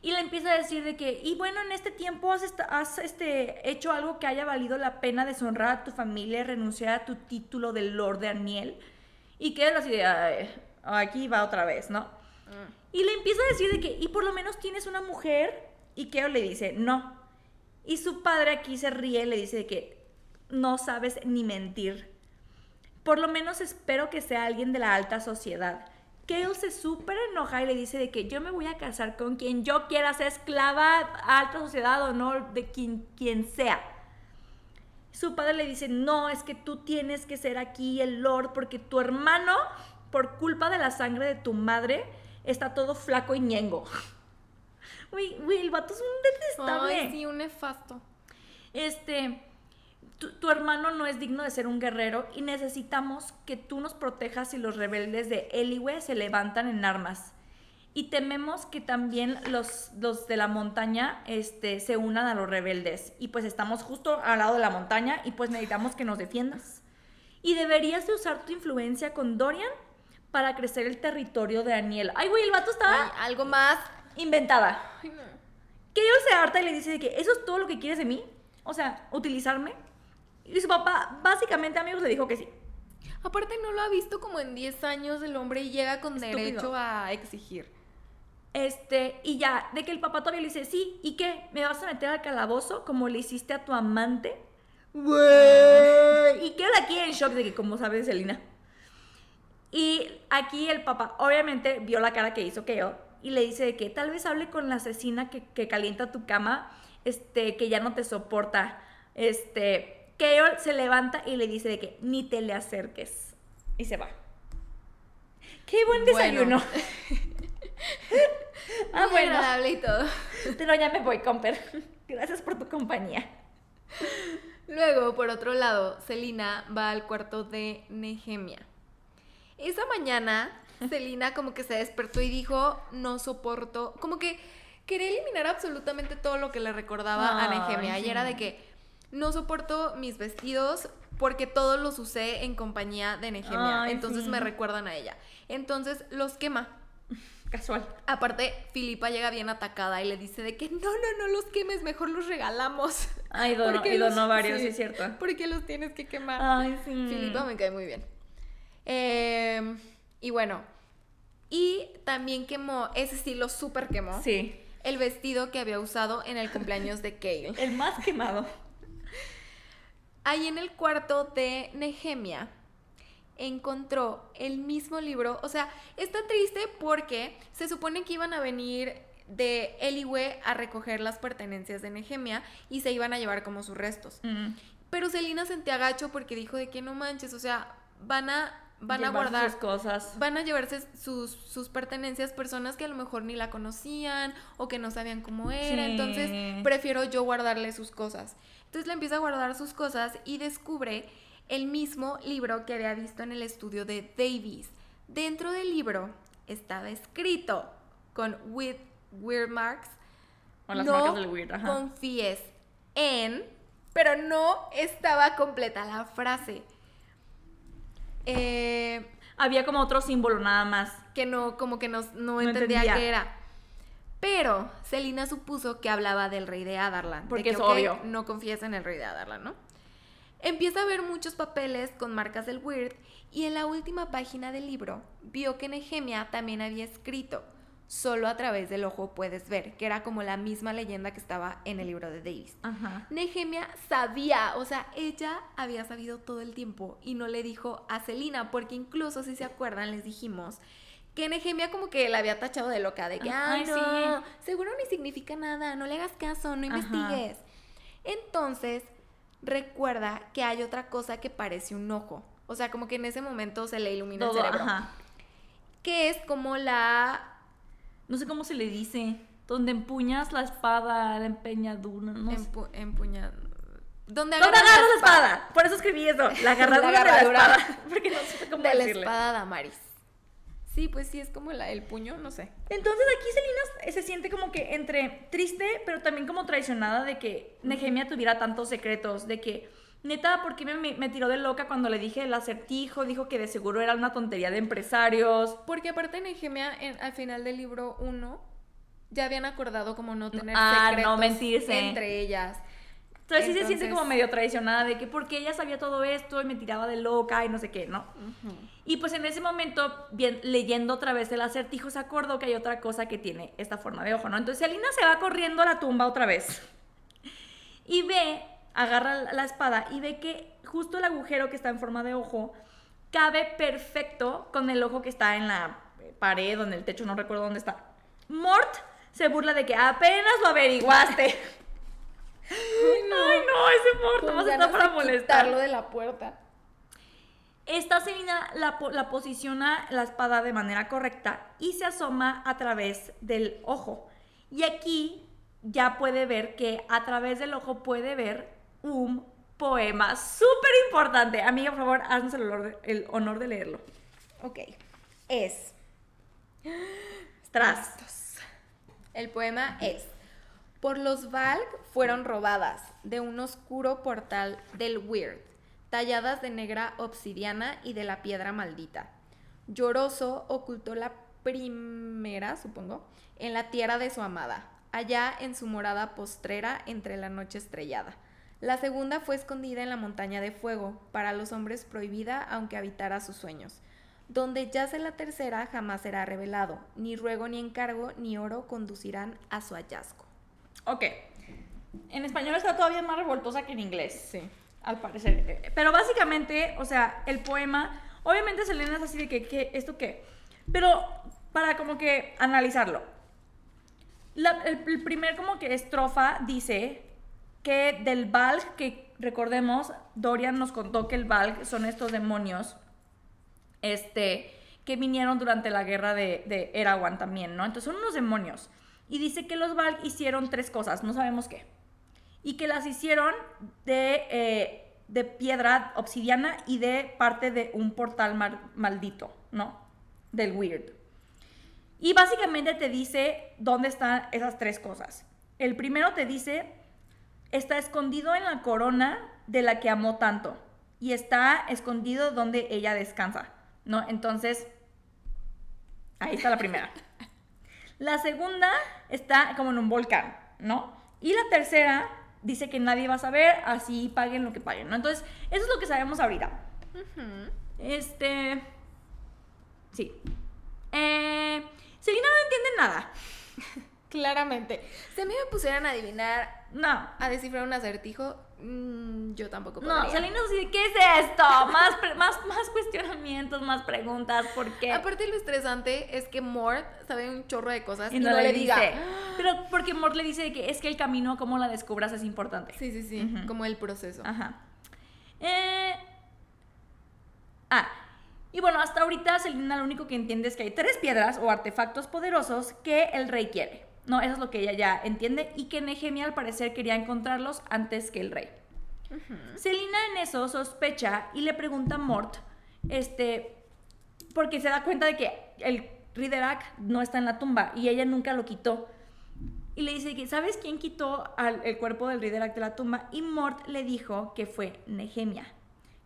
Y le empieza a decir de que, y bueno, en este tiempo has, has, este, hecho algo que haya valido la pena deshonrar a tu familia y renunciar a tu título de Lord de Aniel. Y queda así de, "Ay, aquí va otra vez, ¿no? Y le empieza a decir de que, y por lo menos tienes una mujer. Y Keo le dice, no. Y su padre aquí se ríe y le dice de que no sabes ni mentir. Por lo menos espero que sea alguien de la alta sociedad. Kale se súper enoja y le dice de que yo me voy a casar con quien yo quiera, sea esclava, alta sociedad o no, de quien, quien sea. Su padre le dice, no, es que tú tienes que ser aquí el lord porque tu hermano, por culpa de la sangre de tu madre, está todo flaco y ñengo. Uy, uy, el vato es un detestable. Ay, sí, un nefasto. Este, tu, tu hermano no es digno de ser un guerrero y necesitamos que tú nos protejas si los rebeldes de Eliwe se levantan en armas. Y tememos que también los, los de la montaña este, se unan a los rebeldes. Y pues estamos justo al lado de la montaña y pues necesitamos que nos defiendas. Y deberías de usar tu influencia con Dorian para crecer el territorio de Daniel. Ay, güey, el vato estaba Ay, algo más. inventada. Ay, no. Que ellos se harta y le dice de que eso es todo lo que quieres de mí. O sea, utilizarme. Y su papá, básicamente, amigos, le dijo que sí. Aparte no lo ha visto como en 10 años el hombre y llega con Estúpido. derecho a exigir. Este, y ya, de que el papá todavía le dice, sí, ¿y qué? ¿Me vas a meter al calabozo como le hiciste a tu amante? Güey. Y queda aquí en shock de que, como sabes, Selina. Y aquí el papá, obviamente, vio la cara que hizo Keo y le dice de que tal vez hable con la asesina que, que calienta tu cama, este, que ya no te soporta. Este, Keo se levanta y le dice de que ni te le acerques. Y se va. ¡Qué buen Bueno. desayuno! ah, Muy bueno. agradable y todo. Pero ya me voy, Comper. Gracias por tu compañía. Luego, por otro lado, Celina va al cuarto de Nehemia. Esa mañana, Celina como que se despertó y dijo, no soporto, como que quería eliminar absolutamente todo lo que le recordaba a Nehemia. Y era de que no soporto mis vestidos porque todos los usé en compañía de Nehemia. Ay, entonces sí. me recuerdan a ella. Entonces los quema. Casual. Aparte, Filipa llega bien atacada y le dice de que no, no, no los quemes, mejor los regalamos. Ay, donó, Porque y los- varios, sí. es cierto. ¿Por qué los tienes que quemar? Ay, sí. Filipa me cae muy bien. Eh, y bueno, y también quemó, ese sí lo súper quemó, Sí. el vestido que había usado en el cumpleaños de Kale. El más quemado. Ahí en el cuarto de Nehemia encontró el mismo libro. O sea, está triste porque se supone que iban a venir de Eliwe a recoger las pertenencias de Nehemia y se iban a llevar como sus restos. Mm. Pero Celina sentía gacho porque dijo de que no manches, o sea, van a, van a guardar sus cosas. van a llevarse sus, sus pertenencias personas que a lo mejor ni la conocían o que no sabían cómo era. Sí. Entonces prefiero yo guardarle sus cosas. Entonces le empieza a guardar sus cosas y descubre el mismo libro que había visto en el estudio de Davies. Dentro del libro estaba escrito con with weird marks. O las no marcas del weird, ajá. confíes en, pero no estaba completa la frase. Eh, Había como otro símbolo nada más. que no, como que no, no No entendía, entendía. qué era. Pero Selina supuso que hablaba del rey de Adarlan. de Porque que, es obvio. No confías en el rey de Adarlan, ¿no? Empieza a ver muchos papeles con marcas del Weird y en la última página del libro vio que Nehemia también había escrito solo a través del ojo puedes ver, que era como la misma leyenda que estaba en el libro de Davis. Ajá. Nehemia sabía, o sea, ella había sabido todo el tiempo y no le dijo a Celina, porque incluso si se acuerdan les dijimos que Nehemia como que la había tachado de loca, de que, ay, Ay, no, sí. seguro ni significa nada, no le hagas caso, no Ajá. investigues. Entonces, recuerda que hay otra cosa que parece un ojo. O sea, como que en ese momento se le ilumina Todo, el cerebro. ajá. Que es como la No sé cómo se le dice. Donde empuñas la espada, la empeñadura, no sé. empu- empuña... ¿Dónde ¿Dónde agarras la espada? Por eso escribí eso. La agarradura, La agarradura. de la espada. Porque no sé cómo de la decirle. espada Damaris. Sí, pues sí, es como la- el puño, no sé. Entonces aquí Selina se siente como que entre triste, pero también como traicionada de que Nehemia tuviera tantos secretos, de que, neta, ¿por qué me, tiró de loca cuando le dije el acertijo? Dijo que de seguro era una tontería de empresarios. Porque aparte Nehemia, en, al final del libro 1, ya habían acordado como no tener Ah, no secretos mentirse. entre ellas. Entonces sí se siente Entonces- como medio traicionada de que porque ella sabía todo esto y me tiraba de loca y no sé qué, ¿no? Y pues en ese momento, bien, leyendo otra vez el acertijo, se acordó que hay otra cosa que tiene esta forma de ojo, ¿no? Entonces Selina se va corriendo a la tumba otra vez. Y ve, agarra la la espada y ve que justo el agujero que está en forma de ojo cabe perfecto con el ojo que está en la pared o en el techo, no recuerdo dónde está. Mort se burla de que apenas lo averiguaste. Ay, no, ese Mort Con nomás ganas está para de molestar. quitarlo de la puerta. Esta la, po- la posiciona la espada de manera correcta y se asoma a través del ojo. Y aquí ya puede ver que a través del ojo puede ver un poema súper importante. Amiga, por favor, haznos el honor, de, el honor de leerlo. Ok. Es. Tras. El poema es. Por los Valg fueron robadas de un oscuro portal del Weird, talladas de negra obsidiana y de la piedra maldita. Lloroso ocultó la primera, supongo, en la tierra de su amada, allá en su morada postrera entre la noche estrellada. La segunda fue escondida en la montaña de fuego, para los hombres prohibida aunque habitara sus sueños. Donde yace la tercera jamás será revelado, ni ruego ni encargo ni oro conducirán a su hallazgo. Ok. En español está todavía más revoltosa que en inglés. Sí. al parecer. Eh, Pero básicamente, o sea, el poema, obviamente Selena es así de que, ¿qué? ¿esto qué? Pero para como que analizarlo. La- el, el primer como que estrofa dice que del Valg, que recordemos, Dorian nos contó que el Valg son estos demonios, este, que vinieron durante la guerra de, de Erawan también, ¿no? Entonces son unos demonios. Y dice que los Valg hicieron tres cosas, no sabemos qué y que las hicieron de, eh, de piedra obsidiana y de parte de un portal maldito, ¿no? Del Weird. Y básicamente te dice dónde están esas tres cosas. El primero te dice, está escondido en la corona de la que amó tanto y está escondido donde ella descansa, ¿no? Entonces, ahí está la primera. La segunda está como en un volcán, ¿no? Y la tercera dice que nadie va a saber, así paguen lo que paguen, ¿no? Entonces, eso es lo que sabemos ahorita. Este. Sí. Eh, Selina no entiende nada. Claramente. Si a mí me pusieran a adivinar, No. a descifrar un acertijo, mm, yo tampoco No, podría. Selina es así de, ¿qué es esto? Más, más, más cuestionamientos, más preguntas, ¿por qué? Aparte lo estresante es que Mort sabe un chorro de cosas y no, le, dice. Pero porque Mort le dice que es que el camino, como la descubras, es importante. Sí, sí, sí, como el proceso. Ajá. Eh, Ah, y bueno, hasta ahorita Selina lo único que entiende es que hay tres piedras o artefactos poderosos que el rey quiere. No, eso es lo que ella ya entiende y que Nehemia al parecer quería encontrarlos antes que el rey. Selina en eso sospecha y le pregunta a Mort, este, porque se da cuenta de que el Riderac no está en la tumba y ella nunca lo quitó. Y le dice que, ¿sabes quién quitó al- el cuerpo del Riderac de la tumba? Y Mort le dijo que fue Nehemia.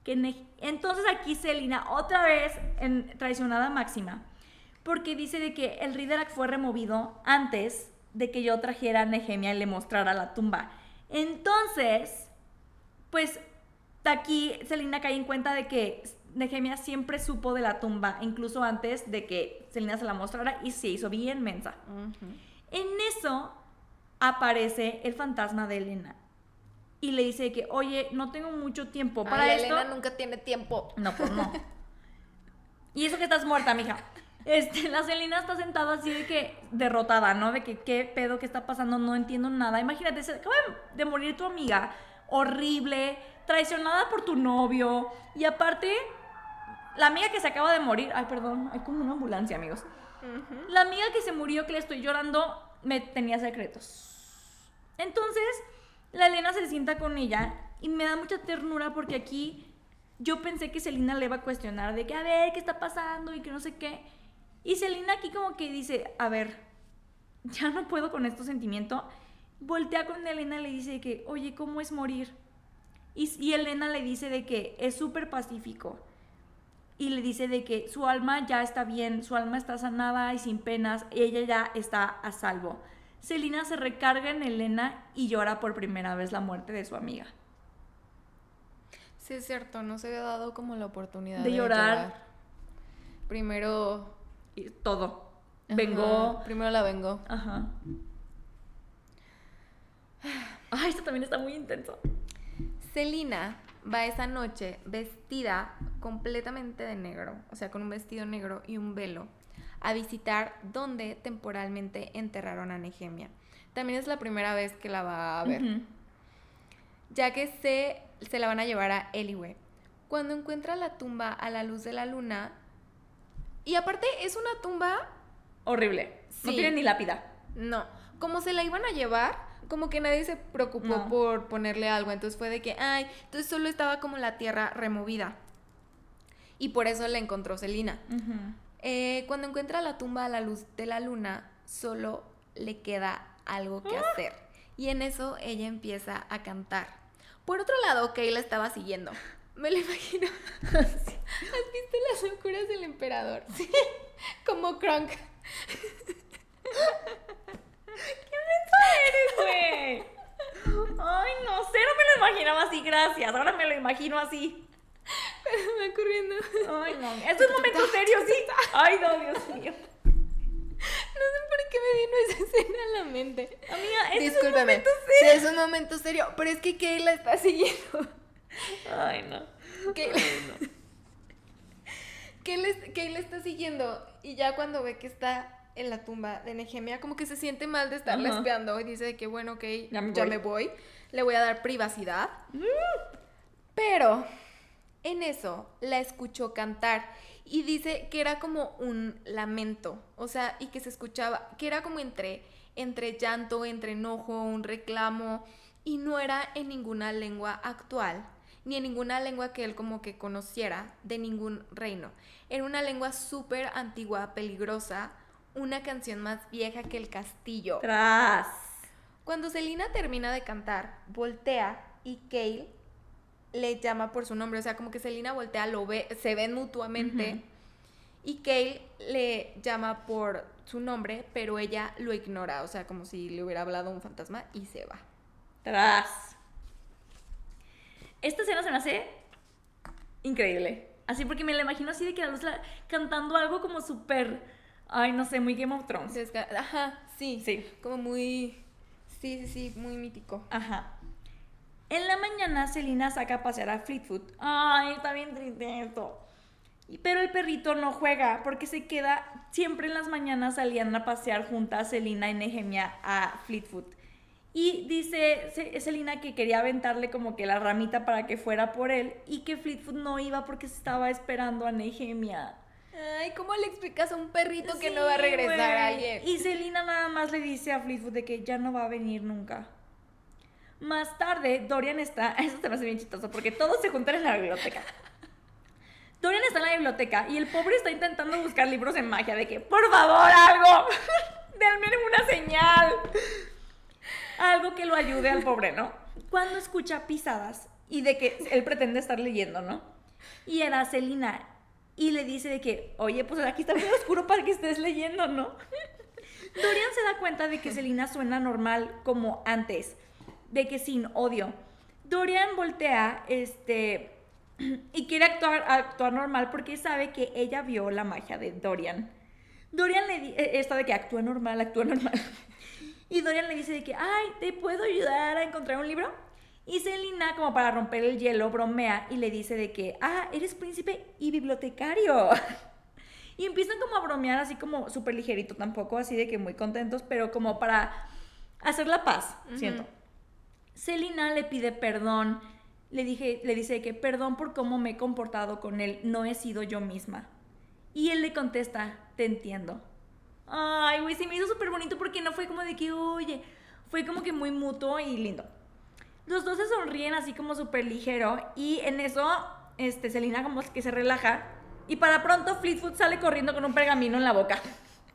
Que Ne- Entonces aquí Selina, otra vez en traicionada máxima, porque dice de que el Riderac fue removido antes de que yo trajera a Nehemia y le mostrara la tumba. Entonces, pues aquí Selina cae en cuenta de que Nehemia siempre supo de la tumba, incluso antes de que Selina se la mostrara y se hizo bien mensa. En eso aparece el fantasma de Elena y le dice que, oye, no tengo mucho tiempo para Ay, esto. Elena nunca tiene tiempo. No, pues no. y eso que estás muerta, mija. Este, la Selena está sentada así de que derrotada, ¿no? De que qué pedo que está pasando, no entiendo nada. Imagínate, se acaba de morir tu amiga, horrible, traicionada por tu novio y aparte la amiga que se acaba de morir, ay, perdón, hay como una ambulancia, amigos. La amiga que se murió, que le estoy llorando, me tenía secretos. Entonces, la Elena se sienta con ella y me da mucha ternura porque aquí yo pensé que Selina le iba a cuestionar de que, a ver, ¿qué está pasando? Y que no sé qué. Y Selina aquí como que dice, a ver, ya no puedo con este sentimiento. Voltea con Elena y le dice que, oye, ¿cómo es morir? Y, y Elena le dice de que es súper pacífico. Y le dice de que su alma ya está bien, su alma está sanada y sin penas, y ella ya está a salvo. Selina se recarga en Elena y llora por primera vez la muerte de su amiga. Sí, es cierto, no se había dado como la oportunidad De llorar. Primero. Y todo. Ajá, Vengo. Primero la vengo. Ajá. Ay, esto también está muy intenso. Selina va esa noche vestida completamente de negro, o sea, con un vestido negro y un velo, a visitar donde temporalmente enterraron a Nehemia. También es la primera vez que la va a ver, ya que se, se la van a llevar a Eliwe. Cuando encuentra la tumba a la luz de la luna, y aparte es una tumba Horrible. No tiene ni lápida. No, como se la iban a llevar, como que nadie se preocupó No. por ponerle algo. Entonces fue de que, ay, entonces solo estaba como la tierra removida. Y por eso la encontró Celina. Eh, cuando encuentra la tumba a la luz de la luna, solo le queda algo que hacer. Y en eso ella empieza a cantar. Por otro lado, Kay la estaba siguiendo. Me lo imagino. ¿Has visto las locuras del emperador? Sí. Como Kronk. eres, güey? Ay, no sé, no me lo imaginaba así, gracias. Ahora me lo imagino así. Me va corriendo. Ay, no. Es un momento serio, sí. Ay, no, Dios mío. No sé por qué me vino esa escena a la mente. Amiga, es un momento Sí, serio. es un momento serio. Pero es que Kay la está siguiendo. Ay, no. Kay, Kay le, Kay le está siguiendo. Y ya cuando ve que está en la tumba de Nehemia, como que se siente mal de estarla Ajá. espiando. Y dice que, bueno, ok, Ya ya me me, voy. Le voy a dar privacidad. Pero en eso la escuchó cantar y dice que era como un lamento, o sea, y que se escuchaba, que era como entre, entre llanto, entre enojo, un reclamo, y no era en ninguna lengua actual, ni en ninguna lengua que él como que conociera de ningún reino. Era una lengua súper antigua, peligrosa, una canción más vieja que el castillo. Tras. Cuando Selina termina de cantar, voltea y Kale le llama por su nombre. O sea, como que Selina voltea, lo ve, se ven mutuamente. Y Kale le llama por su nombre, pero ella lo ignora. O sea, como si le hubiera hablado un fantasma y se va. Tras. Esta escena se me hace increíble. Así porque me la imagino así de que la luz la- cantando algo como súper. Ay, no sé, muy Game of Thrones. Desca- Ajá, sí. Sí. Como muy. Sí, sí, sí, muy mítico. Ajá. En la mañana, Selina saca a pasear a Fleetwood. Ay, está bien triste esto. Pero el perrito no juega porque se queda. Siempre en las mañanas salían a pasear juntas Selina y Nehemia a Fleetwood. Y dice Se- Selina que quería aventarle como que la ramita para que fuera por él y que Fleetwood no iba porque se estaba esperando a Nehemia. Ay, ¿cómo le explicas a un perrito que Sí, no va a regresar ayer? Y Selina nada más le dice a Fleetwood de que ya no va a venir nunca. Más tarde, Dorian está. Eso se me hace bien chistoso porque todos se juntan en la biblioteca. Dorian está en la biblioteca y el pobre está intentando buscar libros de magia de que, por favor, algo. Denme una señal. Algo que lo ayude al pobre, ¿no? Cuando escucha pisadas y de que él pretende estar leyendo, ¿no? Y era Selina. Y le dice de que, oye, pues aquí está muy oscuro para que estés leyendo, ¿no? Dorian se da cuenta de que Selina suena normal como antes, de que sin odio. Dorian voltea, este, y quiere actuar, actuar normal porque sabe que ella vio la magia de Dorian. Dorian le dice, esto de que actúa normal, actúa normal. Y Dorian le dice de que, ay, ¿te puedo ayudar a encontrar un libro? Y Selina, como para romper el hielo, bromea y le dice de que, ah, eres príncipe y bibliotecario. Y empiezan como a bromear así como súper ligerito tampoco, así de que muy contentos, pero como para hacer la paz, siento. Selina le pide perdón, le, dije, le dice que perdón por cómo me he comportado con él, no he sido yo misma. Y él le contesta, te entiendo. Ay, güey, se me hizo súper bonito porque no fue como de que, oye, fue como que muy mutuo y lindo. Los dos se sonríen así como súper ligero y en eso, este, Selina como que se relaja Y para pronto Fleetwood sale corriendo con un pergamino en la boca.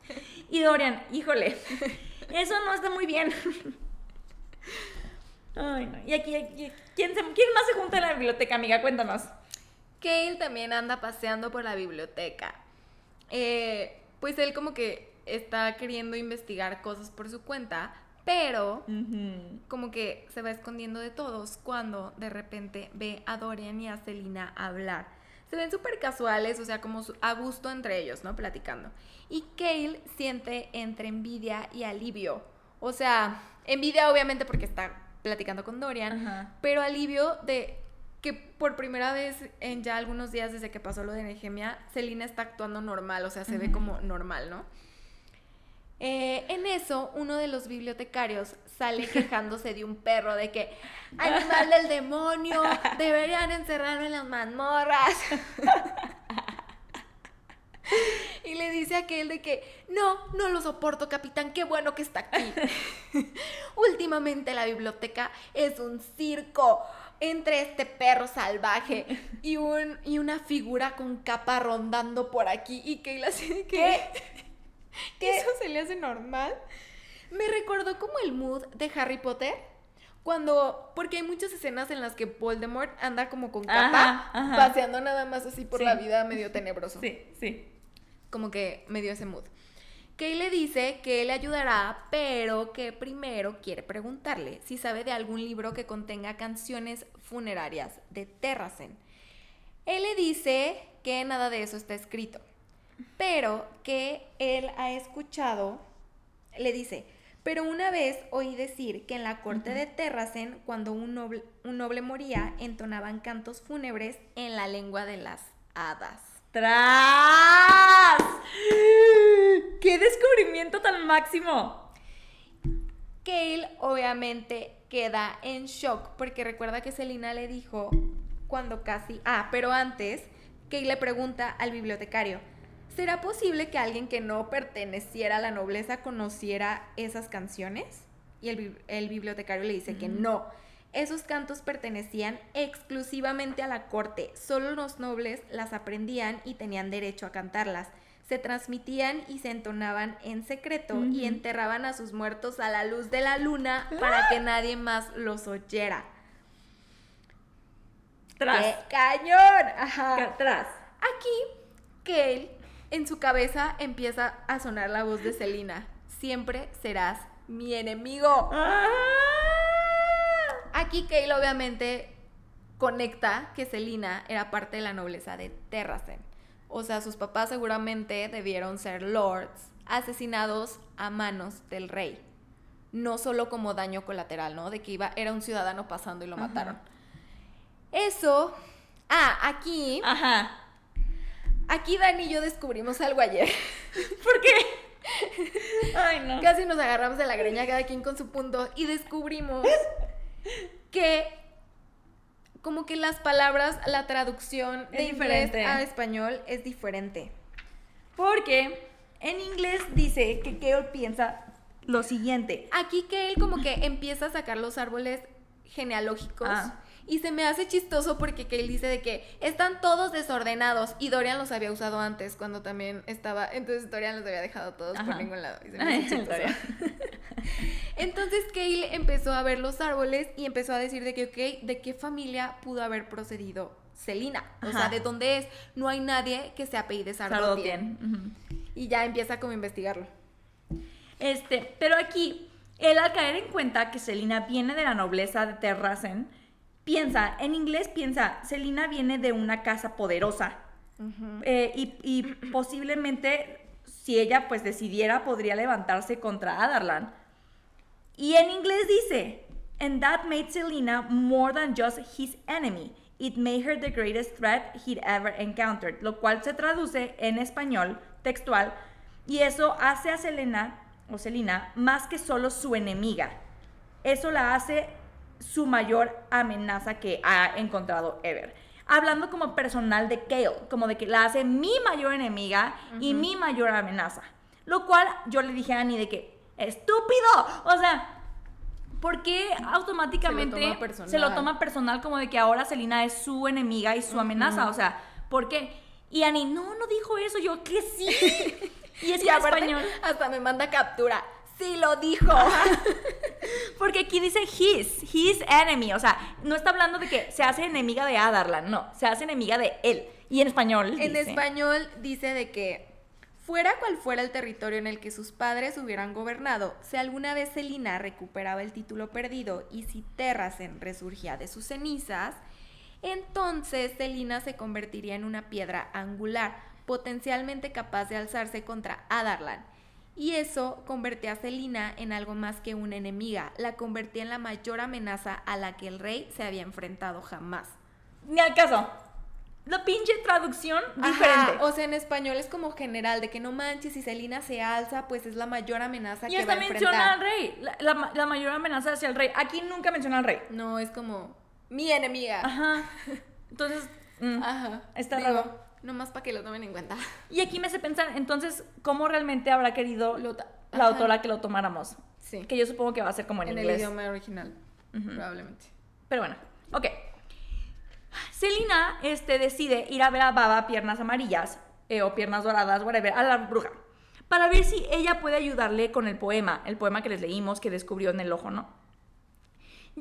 Y Dorian, híjole, eso no está muy bien. Ay, no. Y aquí, aquí ¿quién, se- ¿quién más se junta en la biblioteca, amiga? Cuéntanos. Kale también anda paseando por la biblioteca. Eh, pues él como que está queriendo investigar cosas por su cuenta, pero como que se va escondiendo de todos cuando de repente ve a Dorian y a Selina hablar. Se ven súper casuales, o sea, como a gusto entre ellos, ¿no? Platicando. Y Kale siente entre envidia y alivio. O sea, envidia obviamente porque está platicando con Dorian, pero alivio de que por primera vez en ya algunos días desde que pasó lo de Nehemia, Selina está actuando normal, o sea, se ve Ujú. como normal, ¿no? Eh, en eso, uno de los bibliotecarios sale quejándose de un perro, de que animal del demonio, deberían encerrarlo en las mazmorras. Y le dice a aquel de que, no, no lo soporto, capitán, qué bueno que está aquí. Últimamente la biblioteca es un circo entre este perro salvaje y, un, y una figura con capa rondando por aquí. Y que... ¿Qué? ¿Eso se le hace normal? Me recordó como el mood de Harry Potter. Cuando, porque hay muchas escenas en las que Voldemort anda como con capa, Ajá, ajá. paseando nada más así por Sí. la vida medio tenebroso Sí, sí. como que me dio ese mood. Kay le dice que le ayudará, pero que primero quiere preguntarle si sabe de algún libro que contenga canciones funerarias de Terracen. Él le dice que nada de eso está escrito, pero que él ha escuchado, le dice, pero una vez oí decir que en la corte de Terracen, cuando un noble, un noble moría, entonaban cantos fúnebres en la lengua de las hadas. ¡Tras! ¡Qué descubrimiento tan máximo! Kale obviamente queda en shock porque recuerda que Selina le dijo cuando casi... Ah, pero antes, Kale le pregunta al bibliotecario, ¿será posible que alguien que no perteneciera a la nobleza conociera esas canciones? Y el, bib- el bibliotecario le dice que no. Esos cantos pertenecían exclusivamente a la corte. Solo los nobles las aprendían y tenían derecho a cantarlas. Se transmitían y se entonaban en secreto y enterraban a sus muertos a la luz de la luna para que nadie más los oyera. ¡Tras! ¡Qué cañón! Ajá. ¡Tras! Aquí, Kale, en su cabeza empieza a sonar la voz de Selina. Siempre serás mi enemigo. ¡Ah! Aquí Kale obviamente conecta que Selina era parte de la nobleza de Terracen. O sea, sus papás seguramente debieron ser lords asesinados a manos del rey. No solo como daño colateral, ¿no? De que iba, era un ciudadano pasando y lo Ajá. mataron. Eso. Ah, aquí. Ajá. Aquí Dani y yo descubrimos algo ayer. ¿Por qué? Ay, no. Casi nos agarramos de la greña cada quien con su punto y descubrimos que como que las palabras, la traducción Es de inglés diferente. a español es diferente. Porque en inglés dice que Kale piensa lo siguiente. Aquí él como que empieza a sacar los árboles genealógicos Ah. Y se me hace chistoso porque Kale dice de que están todos desordenados y Dorian los había usado antes cuando también estaba, entonces Dorian los había dejado todos por ningún lado. Y se me hace chistoso. Dorian. Entonces Kale empezó a ver los árboles y empezó a decir de que, ok, ¿de qué familia pudo haber procedido Selina? O sea. ¿de dónde es? No hay nadie que se apellide Sardotien. Sardotien. Ujú. Y ya empieza como a investigarlo. Este, pero aquí, él al caer en cuenta que Selina viene de la nobleza de Terracen, piensa, en inglés piensa, Selina viene de una casa poderosa. Eh, y, y posiblemente, si ella pues decidiera, podría levantarse contra Adarlan. Y en inglés dice, and that made Selina more than just his enemy. It made her the greatest threat he'd ever encountered. Lo cual se traduce en español textual. Y eso hace a Selena, o Selina, más que solo su enemiga. Eso la hace su mayor amenaza que ha encontrado ever. Hablando como personal de Kale, como de que la hace mi mayor enemiga y mi mayor amenaza. Lo cual yo le dije a Annie de que, estúpido, o sea, ¿por qué automáticamente Se lo toma personal. se lo toma personal como de que ahora Selina es su enemiga y su amenaza? O sea, ¿por qué? Y Annie, no, no dijo eso. Yo, que sí. y es que en aparte, español. hasta me manda captura. Sí lo dijo. Porque aquí dice his, his enemy. O sea, no está hablando de que se hace enemiga de Adarlan, no. Se hace enemiga de él. Y en español. En dice, español dice de que fuera cual fuera el territorio en el que sus padres hubieran gobernado, si alguna vez Selina recuperaba el título perdido y si Terracen resurgía de sus cenizas, entonces Selina se convertiría en una piedra angular, potencialmente capaz de alzarse contra Adarlan. Y eso convertía a Selina en algo más que una enemiga, la convertía en la mayor amenaza a la que el rey se había enfrentado jamás. Ni al caso. La pinche traducción Ajá, diferente. o sea, en español es como general, de que no manches, si Selina se alza, pues es la mayor amenaza y que va hasta a menciona al enfrentar. rey. La, la- la mayor amenaza hacia el rey. Aquí nunca menciona al rey. No, es como mi enemiga. Ajá. Entonces. mm. Ajá. Está Digo, raro. Nomás para que lo tomen en cuenta. Y aquí me hace pensar, entonces, ¿cómo realmente habrá querido Lo la autora que lo tomáramos? Sí. Que yo supongo que va a ser como en, en el inglés. idioma original, probablemente. Pero bueno, ok. Selina este, decide ir a ver a Baba piernas amarillas eh, o piernas doradas, whatever, a la bruja. Para ver si ella puede ayudarle con el poema, el poema que les leímos, que descubrió en el ojo, ¿no?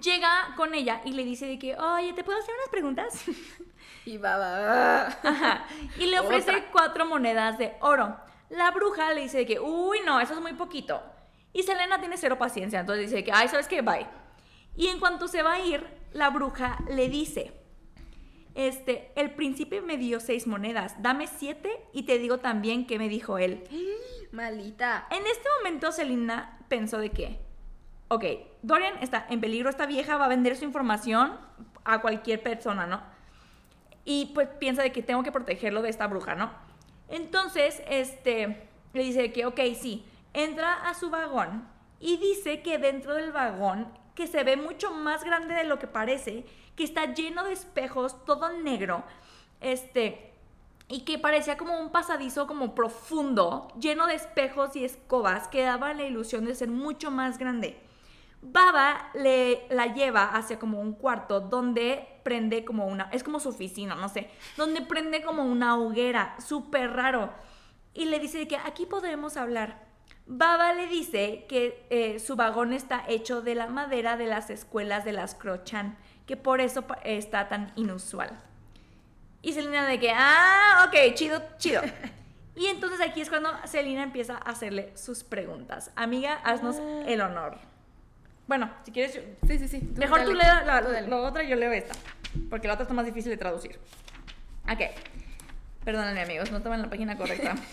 Llega con ella y le dice de que, oye, ¿te puedo hacer unas preguntas? Y va, va. Ajá. Y le ofrece Otra. cuatro monedas de oro. La bruja le dice de que, uy, no, eso es muy poquito. Y Selena tiene cero paciencia, entonces dice que, ay, ¿sabes qué? Bye. Y en cuanto se va a ir, la bruja le dice, este, el príncipe me dio seis monedas, dame siete y te digo también qué me dijo él. Malita. En este momento Selena pensó de que, ok, Dorian está en peligro, esta vieja va a vender su información a cualquier persona, ¿no? Y pues piensa de que tengo que protegerlo de esta bruja, ¿no? Entonces, este, le dice que, ok, sí, entra a su vagón y dice que dentro del vagón, que se ve mucho más grande de lo que parece, que está lleno de espejos, todo negro, este, y que parecía como un pasadizo como profundo, lleno de espejos y escobas que daban la ilusión de ser mucho más grande. Baba le la lleva hacia como un cuarto donde prende como una, es como su oficina, no sé, donde prende como una hoguera, súper raro. Y le dice que aquí podremos hablar. Baba le dice que eh, su vagón está hecho de la madera de las escuelas de las Crochan, que por eso está tan inusual. Y Selena de que, ah, ok, chido, chido. Y entonces aquí es cuando Selena empieza a hacerle sus preguntas. Amiga, haznos el honor. Bueno, si quieres, yo- Sí, sí, sí. mejor tú leas la, tú la otra y yo leo esta. Porque la otra está más difícil de traducir. Ok. Perdónenme, amigos, no estaba en la página correcta.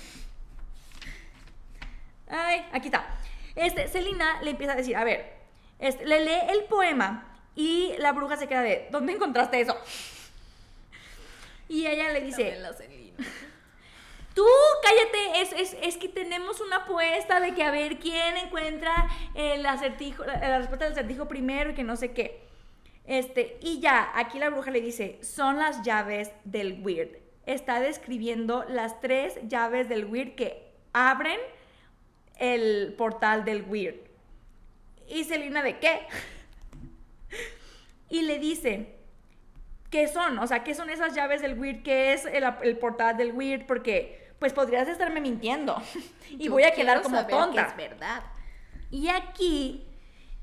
Ay, aquí está. Este, Selina le empieza a decir, a ver, este, le lee el poema y la bruja se queda de, ¿dónde encontraste eso? Y ella le dice, la. Tú, cállate, es, es, es que tenemos una apuesta de que a ver quién encuentra el acertijo, la, respuesta del acertijo primero y que no sé qué. Este, y ya, aquí la bruja le dice, son las llaves del weird. Está describiendo las tres llaves del weird que abren el portal del weird. Y Selina, ¿de qué? y le dice, ¿qué son? O sea, ¿qué son esas llaves del weird? ¿Qué es el, el portal del weird? Porque, pues podrías estarme mintiendo. y Yo voy a quedar como saber que tonta. es verdad. Y aquí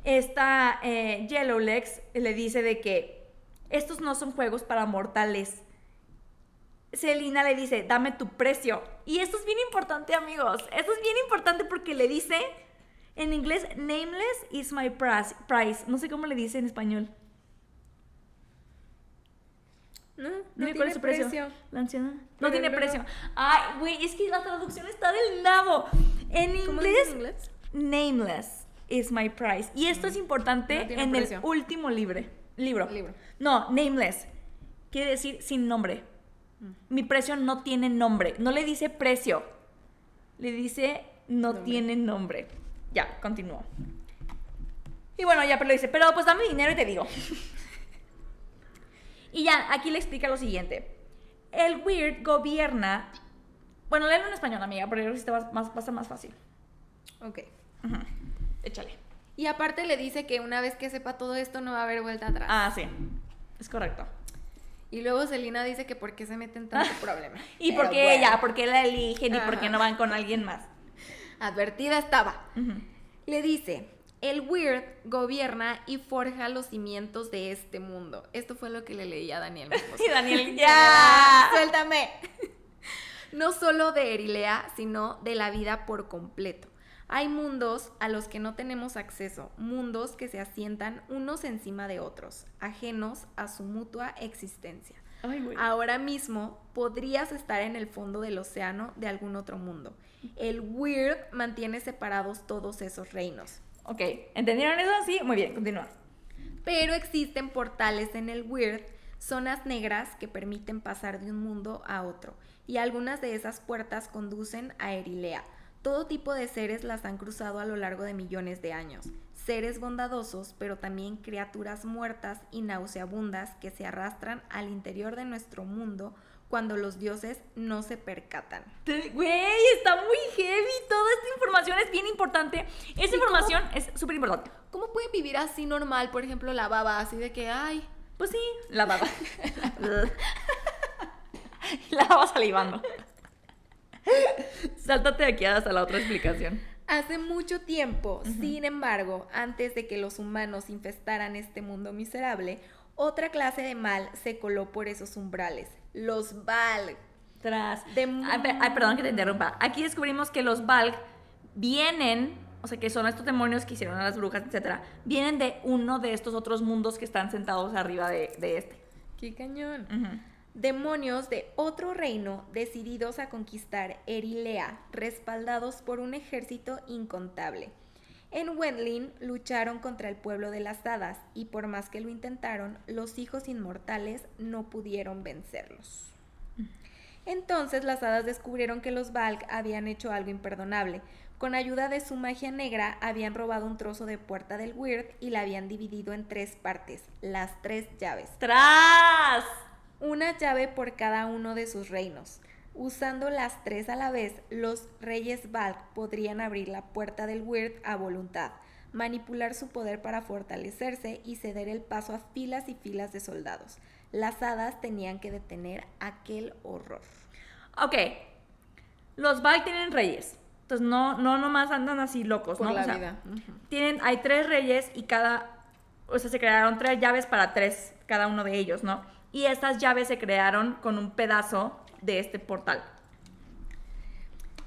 esta eh, Yellowlegs le dice de que estos no son juegos para mortales. Selina le dice, dame tu precio. Y esto es bien importante, amigos. Esto es bien importante porque le dice en inglés, nameless is my price. No sé cómo le dice en español. No, Dime tiene cuál es su precio. precio. La anciana. No Pero tiene luego- precio. Ay, güey, es que la traducción está del nabo. En ¿Cómo inglés, en inglés? nameless is my price. Y esto es importante No en precio. el último libre, libro. Libro. No, nameless. Quiere decir sin nombre. Mm. Mi precio no tiene nombre. No le dice precio. Le dice no Nombre. tiene nombre. Ya, continúo. Y bueno, ya, pero le dice, pero pues dame dinero y te digo. y ya, aquí le explica lo siguiente. El weird gobierna. Bueno, léelo en español, amiga, porque creo que te va, más, va a ser más fácil. Ok. Échale. Y aparte le dice que una vez que sepa todo esto no va a haber vuelta atrás. Ah, sí. Es correcto. Y luego Selina dice que por qué se meten tanto problema. ¿Y por qué bueno, ella? ¿Por qué la eligen? ¿Y por qué no van con alguien más? Advertida estaba. Le dice, el Weird gobierna y forja los cimientos de este mundo. Esto fue lo que le leí a Daniel. Y Daniel, ya. Suéltame. No solo de Erilea, sino de la vida por completo. Hay mundos a los que no tenemos acceso, mundos que se asientan unos encima de otros, ajenos a su mutua existencia. Ay. Ahora mismo podrías estar en el fondo del océano de algún otro mundo. El Weird mantiene separados todos esos reinos. Ok, ¿entendieron eso? Sí, muy bien, continúa. Pero existen portales en el Weird, zonas negras que permiten pasar de un mundo a otro. Y algunas de esas puertas conducen a Erilea. Todo tipo de seres las han cruzado a lo largo de millones de años. Seres bondadosos, pero también criaturas muertas y nauseabundas que se arrastran al interior de nuestro mundo cuando los dioses no se percatan. Güey, está muy heavy. Toda esta información es bien importante. Esta información es súper importante. ¿Cómo pueden vivir así normal, por ejemplo, la baba, así de que, ay, Pues sí, la baba. la baba salivando. Sáltate de aquí hasta la otra explicación. Hace mucho tiempo, sin embargo, antes de que los humanos infestaran este mundo miserable, otra clase de mal se coló por esos umbrales, los Valg. Tras. De- Ay, pe- ay, perdón que te interrumpa. Aquí descubrimos que los Valg vienen, o sea, que son estos demonios que hicieron a las brujas, etcétera, vienen de uno de estos otros mundos que están sentados arriba de, de este. ¡Qué cañón! Demonios de otro reino decididos a conquistar Erilea, respaldados por un ejército incontable. En Wendlin lucharon contra el pueblo de las hadas y por más que lo intentaron, los hijos inmortales no pudieron vencerlos. Entonces las hadas descubrieron que los Valk habían hecho algo imperdonable. Con ayuda de su magia negra habían robado un trozo de puerta del Weird y la habían dividido en tres partes, las tres llaves ¡Tras! una llave por cada uno de sus reinos. Usando las tres a la vez, los reyes Valk podrían abrir la puerta del Weird a voluntad, manipular su poder para fortalecerse y ceder el paso a filas y filas de soldados. Las hadas tenían que detener aquel horror. Ok. Los Valk tienen reyes. Entonces no, no nomás andan así locos, Por ¿no? la O sea, vida. Tienen, hay tres reyes y cada, o sea, se crearon tres llaves para tres, cada uno de ellos, ¿no? Y estas llaves se crearon con un pedazo de este portal.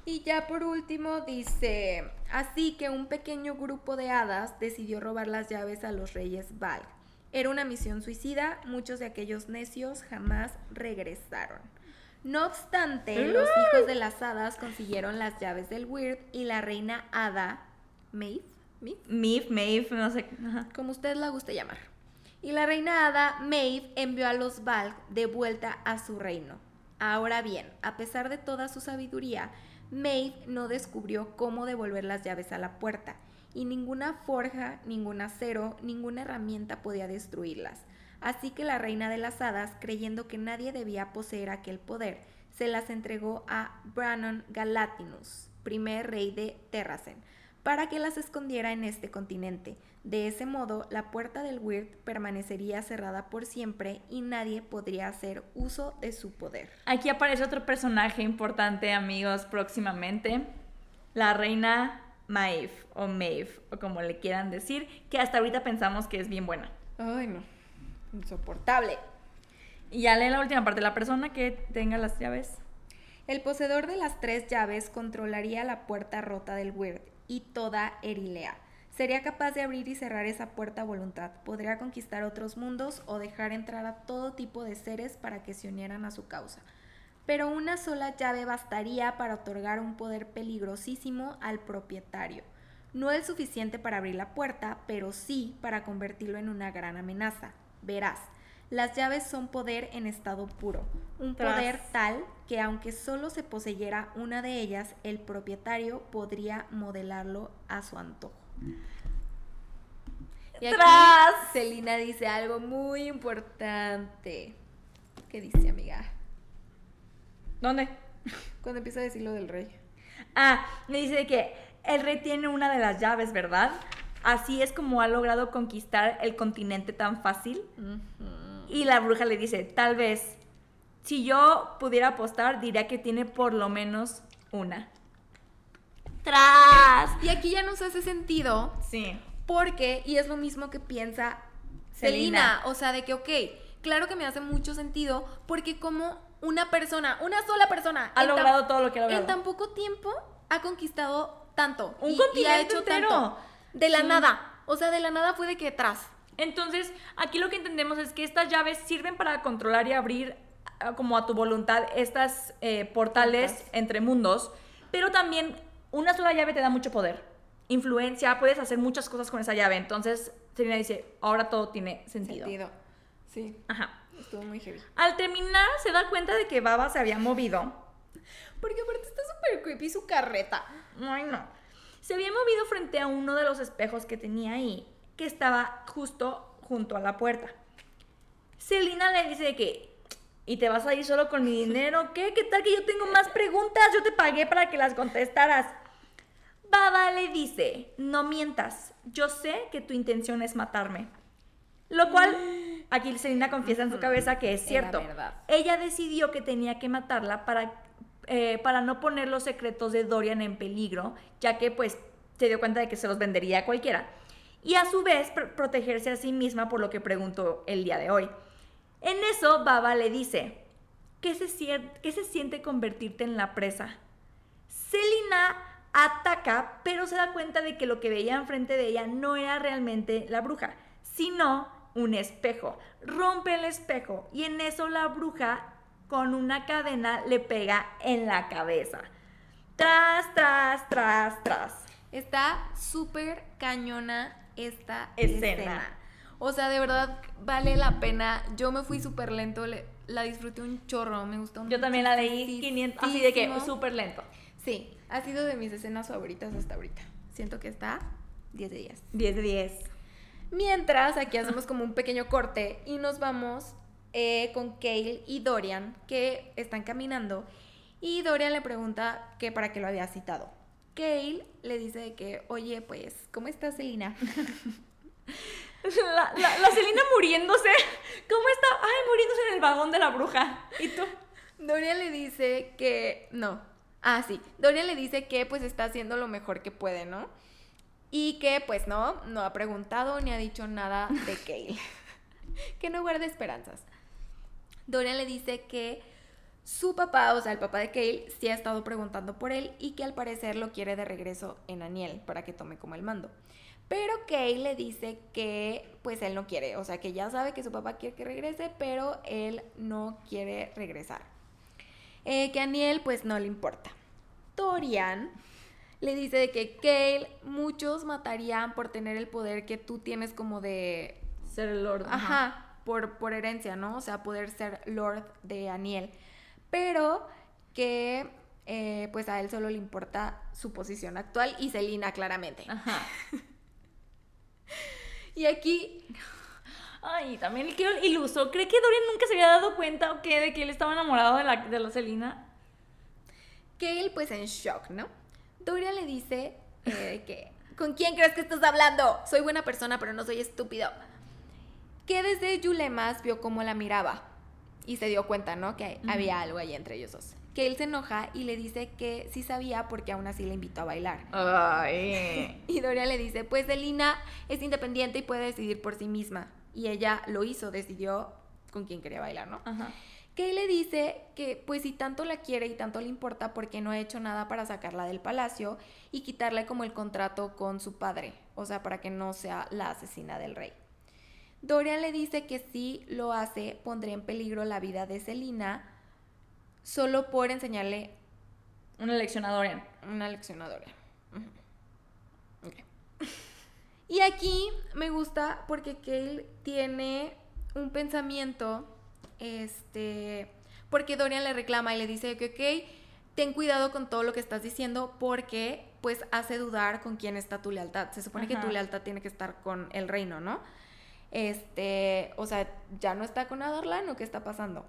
Y ya por último dice, así que un pequeño grupo de hadas decidió robar las llaves a los reyes Valg. Era una misión suicida, muchos de aquellos necios jamás regresaron. No obstante, los hijos de las hadas consiguieron las llaves del Weird y la reina hada, Maeve, Maeve, Mif, Maeve, no sé. ajá. como usted la guste llamar. Y la reina hada Maeve envió a los Valk de vuelta a su reino. Ahora bien, a pesar de toda su sabiduría, Maeve no descubrió cómo devolver las llaves a la puerta, y ninguna forja, ningún acero, ninguna herramienta podía destruirlas. Así que la reina de las hadas, creyendo que nadie debía poseer aquel poder, se las entregó a Brannon Galatinus, primer rey de Terracen, para que las escondiera en este continente. De ese modo, la puerta del Weird permanecería cerrada por siempre y nadie podría hacer uso de su poder. Aquí aparece otro personaje importante, amigos, próximamente. La reina Maeve, o Maeve, o como le quieran decir, que hasta ahorita pensamos que es bien buena. Ay, no. Insoportable. Y ya lee la última parte, la persona que tenga las llaves. El poseedor de las tres llaves controlaría la puerta rota del Weird y toda Erilea. Sería capaz de abrir y cerrar esa puerta a voluntad. Podría conquistar otros mundos o dejar entrar a todo tipo de seres para que se unieran a su causa. Pero una sola llave bastaría para otorgar un poder peligrosísimo al propietario. No el suficiente para abrir la puerta, pero sí para convertirlo en una gran amenaza. Verás, las llaves son poder en estado puro, un Tras. poder tal que aunque solo se poseyera una de ellas, el propietario podría modelarlo a su antojo. Y aquí ¡Tras! Celina dice algo muy importante. ¿Qué dice, amiga? ¿Dónde? Cuando empieza a decir lo del rey. Ah, me dice que el rey tiene una de las llaves, ¿verdad? Así es como ha logrado conquistar el continente tan fácil. Y la bruja le dice, tal vez, si yo pudiera apostar, diría que tiene por lo menos una. ¡Tras! Y aquí ya nos hace sentido Sí. porque, y es lo mismo que piensa Selina. Selina, o sea, de que, ok, claro que me hace mucho sentido porque como una persona, una sola persona, Ha logrado todo lo que ha logrado. en tan poco tiempo ha conquistado tanto. Un y, y ha continente hecho entero. tanto. De la Sí. nada. O sea, de la nada fue de que tras. Entonces, aquí lo que entendemos es que estas llaves sirven para controlar y abrir ah, como a tu voluntad estas eh, portales entre mundos, pero también una sola llave te da mucho poder, influencia, puedes hacer muchas cosas con esa llave. Entonces, Selena dice, ahora todo tiene sentido. Sentido. Sí, Ajá. estuvo muy heavy. Al terminar, se da cuenta de que Baba se había movido. Porque aparte está súper creepy su carreta. Ay, no. Se había movido frente a uno de los espejos que tenía ahí, que estaba justo junto a la puerta. Selina le dice que, ¿y te vas a ir solo con mi dinero? ¿Qué? ¿Qué tal que yo tengo más preguntas? Yo te pagué para que las contestaras. Baba le dice, no mientas, yo sé que tu intención es matarme. Lo cual, aquí Selina confiesa en su cabeza que es cierto. Ella decidió que tenía que matarla para, eh, para no poner los secretos de Dorian en peligro, ya que pues se dio cuenta de que se los vendería a cualquiera. Y a su vez pr- protegerse a sí misma por lo que preguntó el día de hoy. En eso Baba le dice, ¿qué se, qué se siente convertirte en la presa? Selina ataca, pero se da cuenta de que lo que veía enfrente de ella no era realmente la bruja, sino un espejo. Rompe el espejo y en eso la bruja con una cadena le pega en la cabeza. Tras, tras, tras, tras. Está súper cañona esta Escena. escena. O sea, de verdad vale la pena. Yo me fui súper lento, le- la disfruté un chorro, me gustó Yo también la leí 500, así de que súper lento. Sí, ha sido de mis escenas favoritas hasta ahorita. Siento que está 10 de 10. 10 de 10. Mientras aquí hacemos como un pequeño corte y nos vamos eh, con Kale y Dorian que están caminando y Dorian le pregunta que para qué lo había citado. Kale le dice de que, oye, pues, ¿cómo estás, Selina? La, la, la Selena muriéndose. ¿Cómo está? Ay, muriéndose en el vagón de la bruja. ¿Y tú? Dorian le dice que, no, ah, sí, Dorian le dice que pues está haciendo lo mejor que puede, ¿no? Y que pues no, no ha preguntado ni ha dicho nada de Kale. que no guarde esperanzas. Dorian le dice que su papá, o sea, el papá de Kale, sí ha estado preguntando por él y que al parecer lo quiere de regreso en Aniel para que tome como el mando. Pero Kale le dice que pues él no quiere, o sea, que ya sabe que su papá quiere que regrese, pero él no quiere regresar. Eh, que a Aniel pues no le importa. Dorian le dice de que Kale muchos matarían por tener el poder que tú tienes como de Ser el Lord. Ajá, por, por herencia, ¿no? O sea, poder ser Lord de Aniel. Pero que eh, pues a él solo le importa su posición actual y Selina claramente. Ajá. Y aquí, Ay, también el que iluso. ¿Cree que Dorian nunca se había dado cuenta o qué? De que él estaba enamorado de la, de la Selina. Kale pues en shock, ¿no? Doria le dice eh, que, ¿con quién crees que estás hablando? Soy buena persona, pero no soy estúpido. Que desde Yulemas vio cómo la miraba y se dio cuenta, ¿no? Que había algo ahí entre ellos dos. Que él se enoja y le dice que sí sabía porque aún así le invitó a bailar. Ay. Y Doria le dice, pues Selina es independiente y puede decidir por sí misma. Y ella lo hizo, decidió con quién quería bailar, ¿no? Ajá. Que le dice que pues si tanto la quiere y tanto le importa porque no ha hecho nada para sacarla del palacio y quitarle como el contrato con su padre, o sea, para que no sea la asesina del rey. Dorian le dice que si lo hace pondría en peligro la vida de Selina solo por enseñarle Una lección a Dorian. una lección a Dorian. Y aquí me gusta porque Kale tiene un pensamiento, este, porque Dorian le reclama y le dice que, ok, ten cuidado con todo lo que estás diciendo porque, pues, hace dudar con quién está tu lealtad. Se supone que tu lealtad tiene que estar con el reino, ¿no? Este, o sea, ya no está con Adarlan o qué está pasando.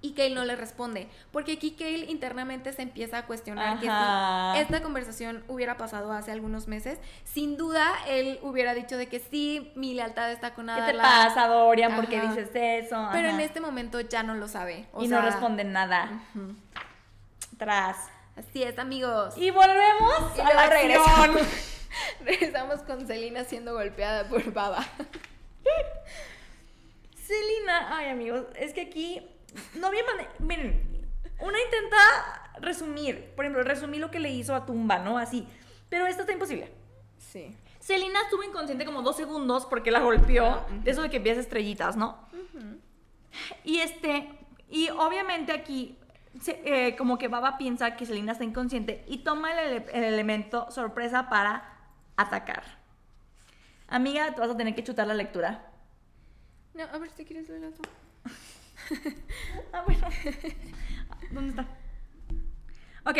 Y Kale no le responde, porque aquí Kale internamente se empieza a cuestionar que Ajá. si esta conversación hubiera pasado hace algunos meses, sin duda él hubiera dicho de que sí, mi lealtad está con ¿Qué Adala. te pasa, Dorian? ¿Por qué Ajá. dices eso? Pero en Ajá. este momento ya no lo sabe. o y no responde nada. Tras. Así es, amigos. Y volvemos Y a la regresamos. Regresamos con Selina siendo golpeada por Baba. Selina, ay amigos, es que aquí no había manera. Miren, una intenta resumir, por ejemplo, resumir lo que le hizo a Tumba, ¿no? Así. Pero esto está imposible. Sí. Selina estuvo inconsciente como dos segundos porque la golpeó. De eso de que ves estrellitas, ¿no? Y este, y obviamente aquí, se- eh, como que Baba piensa que Selina está inconsciente y toma el, ele- el elemento sorpresa para atacar. Amiga, te vas a tener que chutar la lectura. No, a ver si quieres leer eso. Ah, bueno. ¿Dónde está? Ok.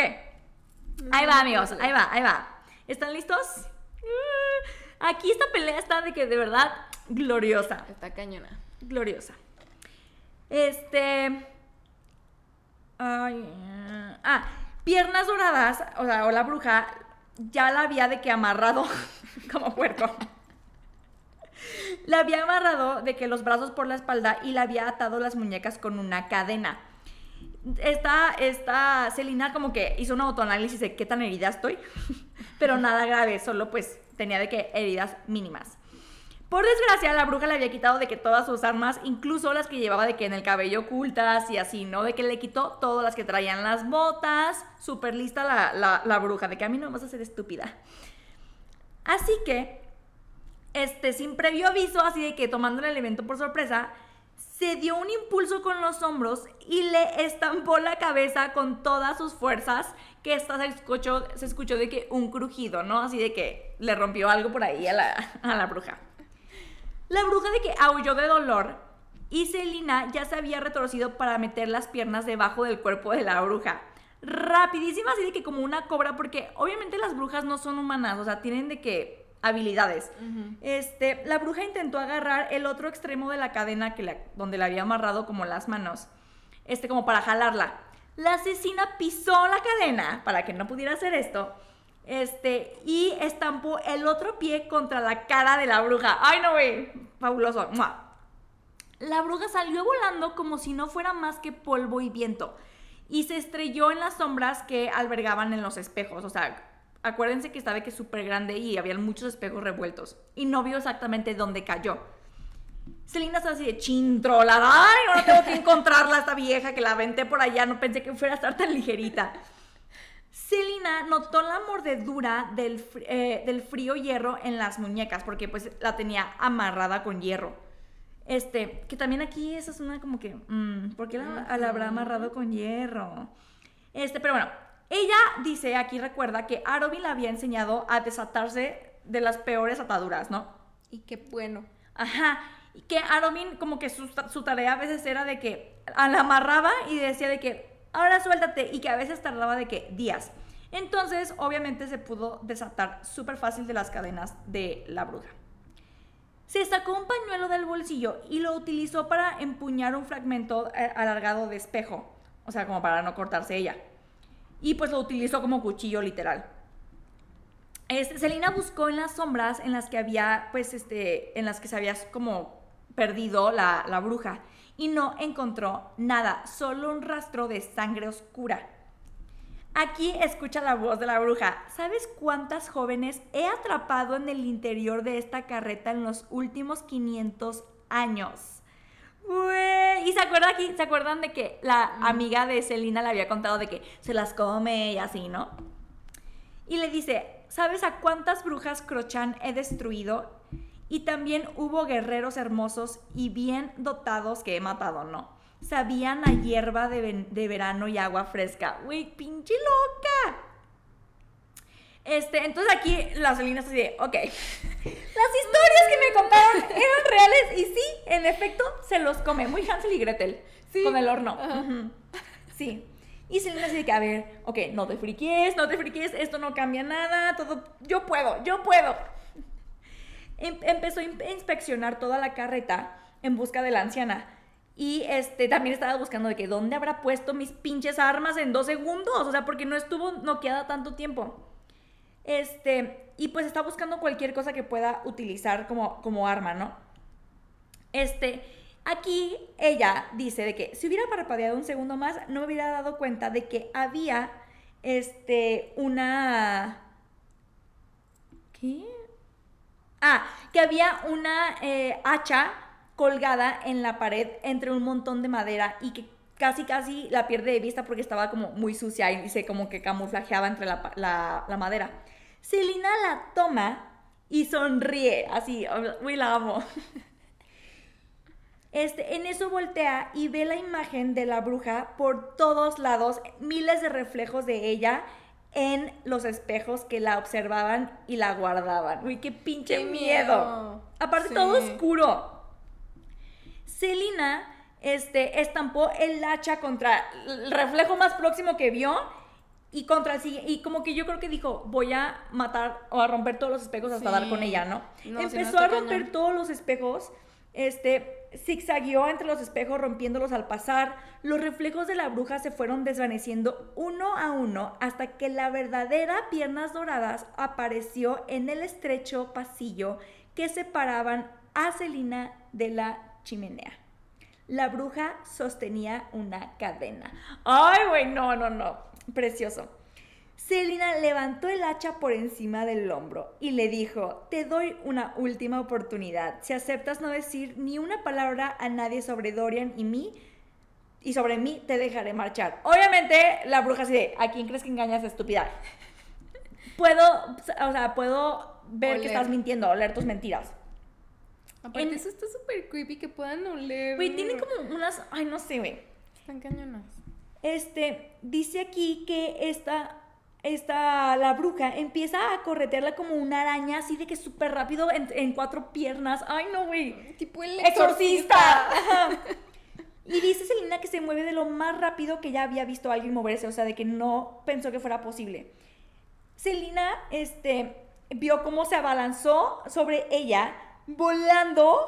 Ahí va, amigos. Ahí va, ahí va. ¿Están listos? Uh, Aquí esta pelea está de que de verdad gloriosa. Está cañona. Gloriosa. Este. Ay, ah, piernas doradas, o sea, o la bruja ya la había de que amarrado como puerco. La había amarrado de que los brazos por la espalda y le había atado las muñecas con una cadena. Esta, esta Celina como que hizo un autoanálisis de qué tan herida estoy, pero nada grave, solo pues tenía de que heridas mínimas. Por desgracia, la bruja le había quitado de que todas sus armas, incluso las que llevaba de que en el cabello ocultas y así, ¿no? De que le quitó todas las que traían las botas. Súper lista la, la- bruja, de que a mí no me vas a hacer estúpida. Así que, este, sin previo aviso, así de que tomando el elemento por sorpresa, se dio un impulso con los hombros y le estampó la cabeza con todas sus fuerzas, que esta se escuchó, se escuchó de que un crujido, ¿no? Así de que le rompió algo por ahí a la, a la bruja. La bruja de que aulló de dolor y Selina ya se había retorcido para meter las piernas debajo del cuerpo de la bruja. Rapidísima, así de que como una cobra, porque obviamente las brujas no son humanas, o sea, tienen de que habilidades. Este, la bruja intentó agarrar el otro extremo de la cadena que la- donde le había amarrado como las manos, este, como para jalarla. La asesina pisó la cadena para que no pudiera hacer esto, este, y estampó el otro pie contra la cara de la bruja. ¡Ay, no, güey! Fabuloso. ¡Mua! La bruja salió volando como si no fuera más que polvo y viento y se estrelló en las sombras que albergaban en los espejos. O sea, acuérdense que estaba que súper grande y había muchos espejos revueltos y no vio exactamente dónde cayó. Selina está así de chintrolada. Ay, ahora tengo que encontrarla, esta vieja que la aventé por allá. No pensé que fuera a estar tan ligerita. Selina notó la mordedura del, eh, del frío hierro en las muñecas, porque pues la tenía amarrada con hierro. Este, que también aquí esa es una como que, mm, ¿por qué la, la habrá amarrado con hierro? Este, pero bueno, ella dice, aquí recuerda que Arobin la había enseñado a desatarse de las peores ataduras, ¿no? Y qué bueno. Ajá. Y que Arobin, como que su, su tarea a veces era de que a- la amarraba y decía de que ahora suéltate y que a veces tardaba de que días. Entonces, obviamente se pudo desatar súper fácil de las cadenas de la bruja. Se sacó un pañuelo del bolsillo y lo utilizó para empuñar un fragmento eh, alargado de espejo, o sea, como para no cortarse ella. Y pues lo utilizó como cuchillo literal. Este, Selina buscó en las sombras en las que había, pues, este, en las que se había como perdido la, la bruja y no encontró nada, solo un rastro de sangre oscura. Aquí escucha la voz de la bruja. ¿Sabes cuántas jóvenes he atrapado en el interior de esta carreta en los últimos 500 años? Y se acuerda aquí, ¿se acuerdan de que la amiga de Selina le había contado de que se las come y así, ¿no? Y le dice, ¿sabes a cuántas brujas Crochan he destruido? Y también hubo guerreros hermosos y bien dotados que he matado, ¿no? Sabían a hierba de, ven- de verano y agua fresca. Güey, pinche loca. Este, entonces aquí la Selina está así de, ok, las historias que me contaron eran reales y sí, en efecto, se los come. Muy Hansel y Gretel, Sí. con el horno. Sí. Y Selena así de que, a ver, ok, no te friquies, no te friquies, esto no cambia nada, todo, yo puedo, yo puedo. Em- empezó a in- inspeccionar toda la carreta en busca de la anciana. Y este, también estaba buscando de que dónde habrá puesto mis pinches armas en dos segundos. O sea, porque no estuvo noqueada tanto tiempo. Este, y pues está buscando cualquier cosa que pueda utilizar como, como arma, ¿no? Este, aquí ella dice de que si hubiera parpadeado un segundo más, no me hubiera dado cuenta de que había, este, una... ¿Qué? Ah, que había una eh, hacha colgada en la pared entre un montón de madera y que casi casi la pierde de vista porque estaba como muy sucia y se como que camuflajeaba entre la, la madera. Selina la toma y sonríe, así, uy, la amo. Este, en eso voltea y ve la imagen de la bruja por todos lados, miles de reflejos de ella en los espejos que la observaban y la guardaban. Uy, qué pinche miedo. Aparte, todo oscuro. Selina este, estampó el hacha contra el reflejo más próximo que vio y contra el y como que yo creo que dijo, voy a matar o a romper todos los espejos hasta dar con ella, ¿no? Empezó a romper todos los espejos, este, zigzagueó entre los espejos rompiéndolos al pasar. Los reflejos de la bruja se fueron desvaneciendo uno a uno hasta que la verdadera Piernas Doradas apareció en el estrecho pasillo que separaban a Celina de la chimenea. La bruja sostenía una cadena. Ay, güey, no, no, no precioso. Selina levantó el hacha por encima del hombro y le dijo, te doy una última oportunidad. Si aceptas no decir ni una palabra a nadie sobre Dorian y mí, y sobre mí te dejaré marchar. Obviamente la bruja así de, ¿a quién crees que engañas, estúpida? puedo, o sea, puedo ver que estás mintiendo, oler tus mentiras. Aparte, eso está súper creepy que puedan oler. Güey, tiene como unas, ay, no sé, güey. Están cañonas. Este, dice aquí que esta, esta, la bruja empieza a corretearla como una araña, así de que súper rápido en, cuatro piernas. Ay, no, güey. Tipo el exorcista. y dice Selina que se mueve de lo más rápido que ya había visto a alguien moverse, o sea, de que no pensó que fuera posible. Selina, este, vio cómo se abalanzó sobre ella, volando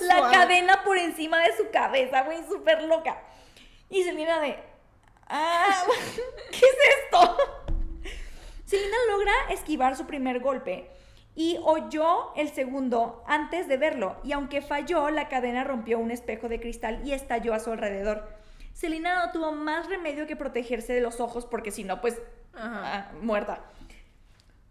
la cadena por encima de su cabeza, güey, súper loca. Y Selina de, ah, ¿qué es esto? Selina logra esquivar su primer golpe y oyó el segundo antes de verlo, y aunque falló, la cadena rompió un espejo de cristal y estalló a su alrededor. Selina no tuvo más remedio que protegerse de los ojos porque si no, pues, ah, muerta.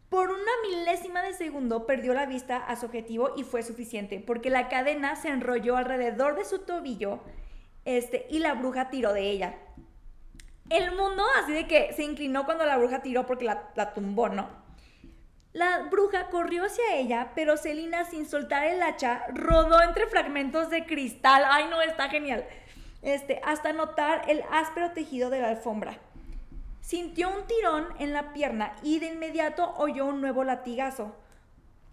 Por una milésima de segundo perdió la vista a su objetivo y fue suficiente, porque la cadena se enrolló alrededor de su tobillo este, y la bruja tiró de ella. El mundo así de que se inclinó cuando la bruja tiró porque la, tumbó, ¿no? La bruja corrió hacia ella, pero Selina, sin soltar el hacha, rodó entre fragmentos de cristal. ¡Ay, no! Está genial. Este, hasta notar el áspero tejido de la alfombra. Sintió un tirón en la pierna y de inmediato oyó un nuevo latigazo.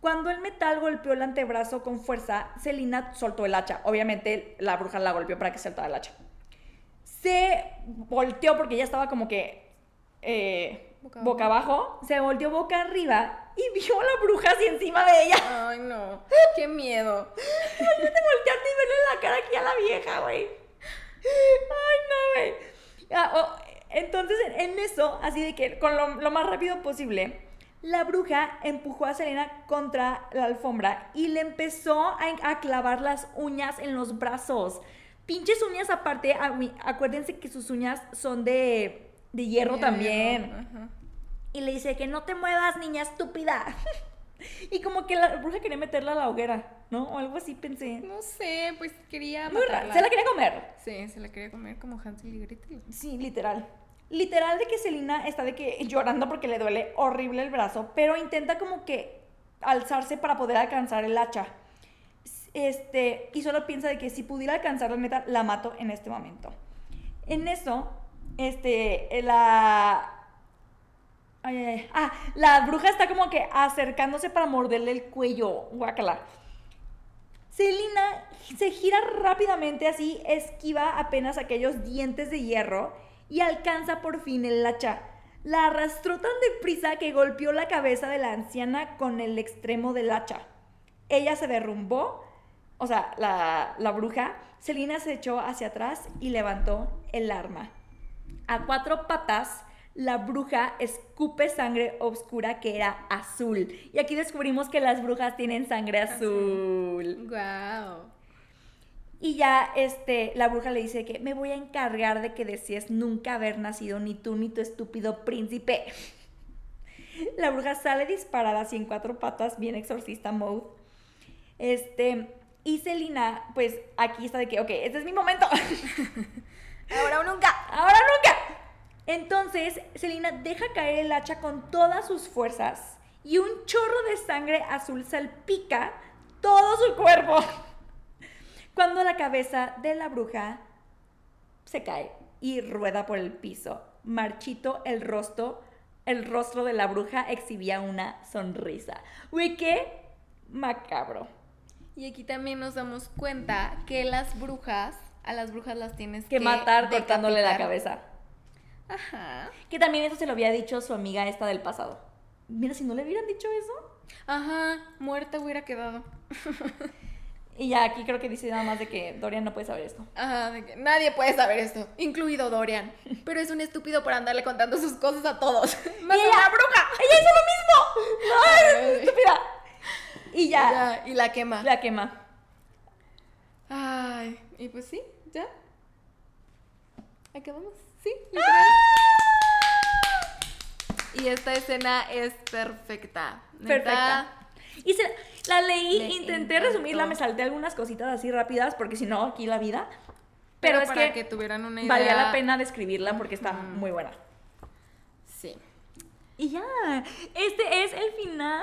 Cuando el metal golpeó el antebrazo con fuerza, Selina soltó el hacha. Obviamente la bruja la golpeó para que soltara el hacha. Se volteó porque ya estaba como que eh, boca, abajo. Se volteó boca arriba y vio a la bruja así encima de ella. Ay, no. Qué miedo. Imagínate voltearte y verle la cara aquí a la vieja, güey. Ay, no, güey. Ah, oh, entonces, en eso, así de que con lo más rápido posible, la bruja empujó a Selena contra la alfombra y le empezó a, clavar las uñas en los brazos. Pinches uñas aparte, acuérdense que sus uñas son de, hierro también. Y le dice que no te muevas, niña estúpida. y como que la bruja quería meterla a la hoguera, ¿no? O algo así pensé. No sé, pues quería matarla. Se la quería comer. Sí, se la quería comer como Hansel y Gretel. Sí, literal. Literal de que Selina está de que llorando porque le duele horrible el brazo, pero intenta como que alzarse para poder alcanzar el hacha. Este, y solo piensa de que si pudiera alcanzar la neta, la mato en este momento. En eso, este, la... Ah, la bruja está como que acercándose para morderle el cuello, guácala. Selina se gira rápidamente así, esquiva apenas aquellos dientes de hierro y alcanza por fin el hacha. La arrastró tan deprisa que golpeó la cabeza de la anciana con el extremo del hacha. Ella se derrumbó, o sea, la, bruja, Selina se echó hacia atrás y levantó el arma. A cuatro patas, la bruja escupe sangre oscura que era azul. Y aquí descubrimos que las brujas tienen sangre azul. Wow. Y ya este, la bruja le dice que me voy a encargar de que desees nunca haber nacido ni tú ni tu estúpido príncipe. La bruja sale disparada así en cuatro patas, bien exorcista mode. Este, y Selina, pues aquí está de que, ok, este es mi momento. Ahora o nunca. Ahora nunca. Entonces, Selina deja caer el hacha con todas sus fuerzas y un chorro de sangre azul salpica todo su cuerpo. Cuando la cabeza de la bruja se cae y rueda por el piso, marchito el rostro, el rostro de la bruja exhibía una sonrisa. Uy, qué macabro. Y aquí también nos damos cuenta que las brujas, a las brujas las tienes Que que, matar cortándole la cabeza. Ajá. Que también eso se lo había dicho su amiga esta del pasado. Mira, si no le hubieran dicho eso. Ajá, muerta hubiera quedado. Y ya aquí creo que dice nada más de que Dorian no puede saber esto. Ajá, de que nadie puede saber esto, incluido Dorian. Pero es un estúpido por andarle contando sus cosas a todos. ¡Más ella- la bruja! ¡Ella hizo lo mismo! ¡Ay, estúpida! Y ya, Ya, y la quema. la quema. Ay, y pues sí, ya. Acabamos. Sí, ¡Ah! Y esta escena es perfecta. Neta, Perfecta. Y se, la leí, intenté encantó. resumirla, me salté algunas cositas así rápidas porque si no, aquí la vida. Pero, es para que, tuvieran una idea. valía la pena describirla porque está muy buena. Sí. Y ya, este es el final.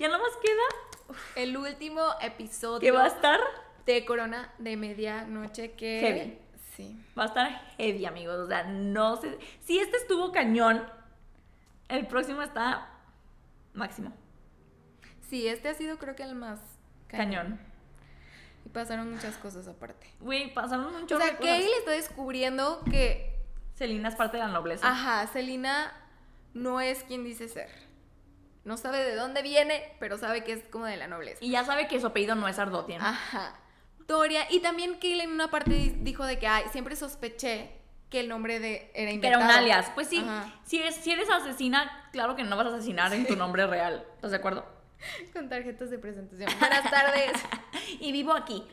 Ya no más queda El último episodio que va a estar, de Corona de Medianoche que... Heavy. Sí. va a estar heavy, amigos. O sea, no sé. Si este estuvo cañón, el próximo está máximo. Sí, este ha sido creo que el más Cañón. Y pasaron muchas cosas aparte. Güey, pasaron un O chorro sea, cosas. Kale está descubriendo que, Selina es parte de la nobleza. ajá, Selina no es quien dice ser. No sabe de dónde viene, pero sabe que es como de la nobleza. Y ya sabe que su apellido no es Ardotian. Ajá. Doria, y también Kale en una parte di- dijo de que ay, siempre sospeché que el nombre de era Que inventado. era un alias. Pues sí, Ajá. si eres, si eres asesina, claro que no vas a asesinar en tu nombre real. ¿Estás de acuerdo? Con tarjetas de presentación. Buenas tardes. Y vivo aquí.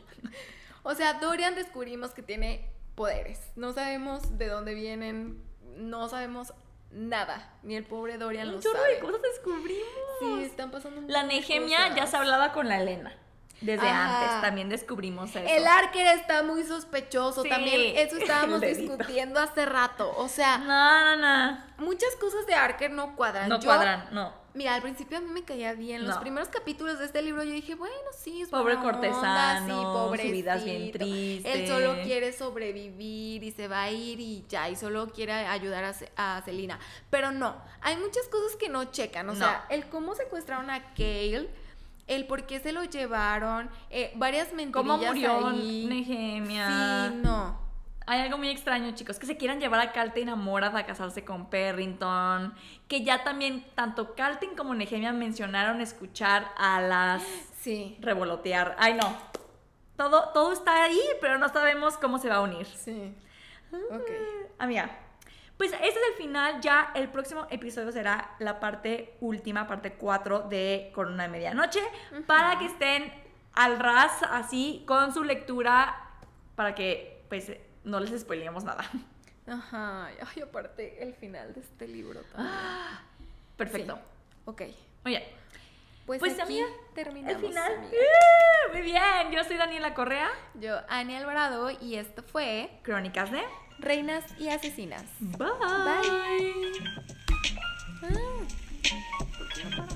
O sea, Dorian descubrimos que tiene poderes. No sabemos de dónde vienen, no sabemos nada. Ni el pobre Dorian Un lo chorro sabe. de cosas descubrimos. Sí, están pasando La Nehemia ya se hablaba con la Elena. Desde Ajá. antes también descubrimos eso. El Arker está muy sospechoso. Sí, También eso estábamos discutiendo hace rato. O sea, No, no, no. muchas cosas de Arker no cuadran. No Yo- cuadran, no. Mira, al principio a mí me caía bien. Los No. primeros capítulos de este libro yo dije, bueno, sí, es Pobre buena onda, cortesano, sí, su vida es bien triste. Él solo quiere sobrevivir y se va a ir y ya, y solo quiere ayudar a, a Selina. Pero no, hay muchas cosas que no checan. O No. sea, el cómo secuestraron a Kale, el por qué se lo llevaron, eh, varias mentirillas ¿Cómo murió ahí. Nehemia? Sí, no. Hay algo muy extraño, chicos, que se quieran llevar a Calten a a casarse con Perrington. Que ya también tanto Calten como Nehemia mencionaron escuchar a las Sí, revolotear. Ay, no. Todo, todo está ahí, pero no sabemos cómo se va a unir. sí. Ok. Amiga, pues este es el final. Ya el próximo episodio será la parte última, parte 4 de Corona de Medianoche. Para que estén al ras, así, con su lectura, para que pues no les spoileemos nada. Ajá. Ay, aparte, el final de este libro también. Perfecto. Sí. Ok. Oye, Pues, Pues, aquí amiga, terminamos. el final. amiga. ¡Uh! Muy bien, yo soy Daniela Correa, Yo, Ani Alvarado, y esto fue Crónicas de... Reinas y Asesinas. Bye. Bye. Ah.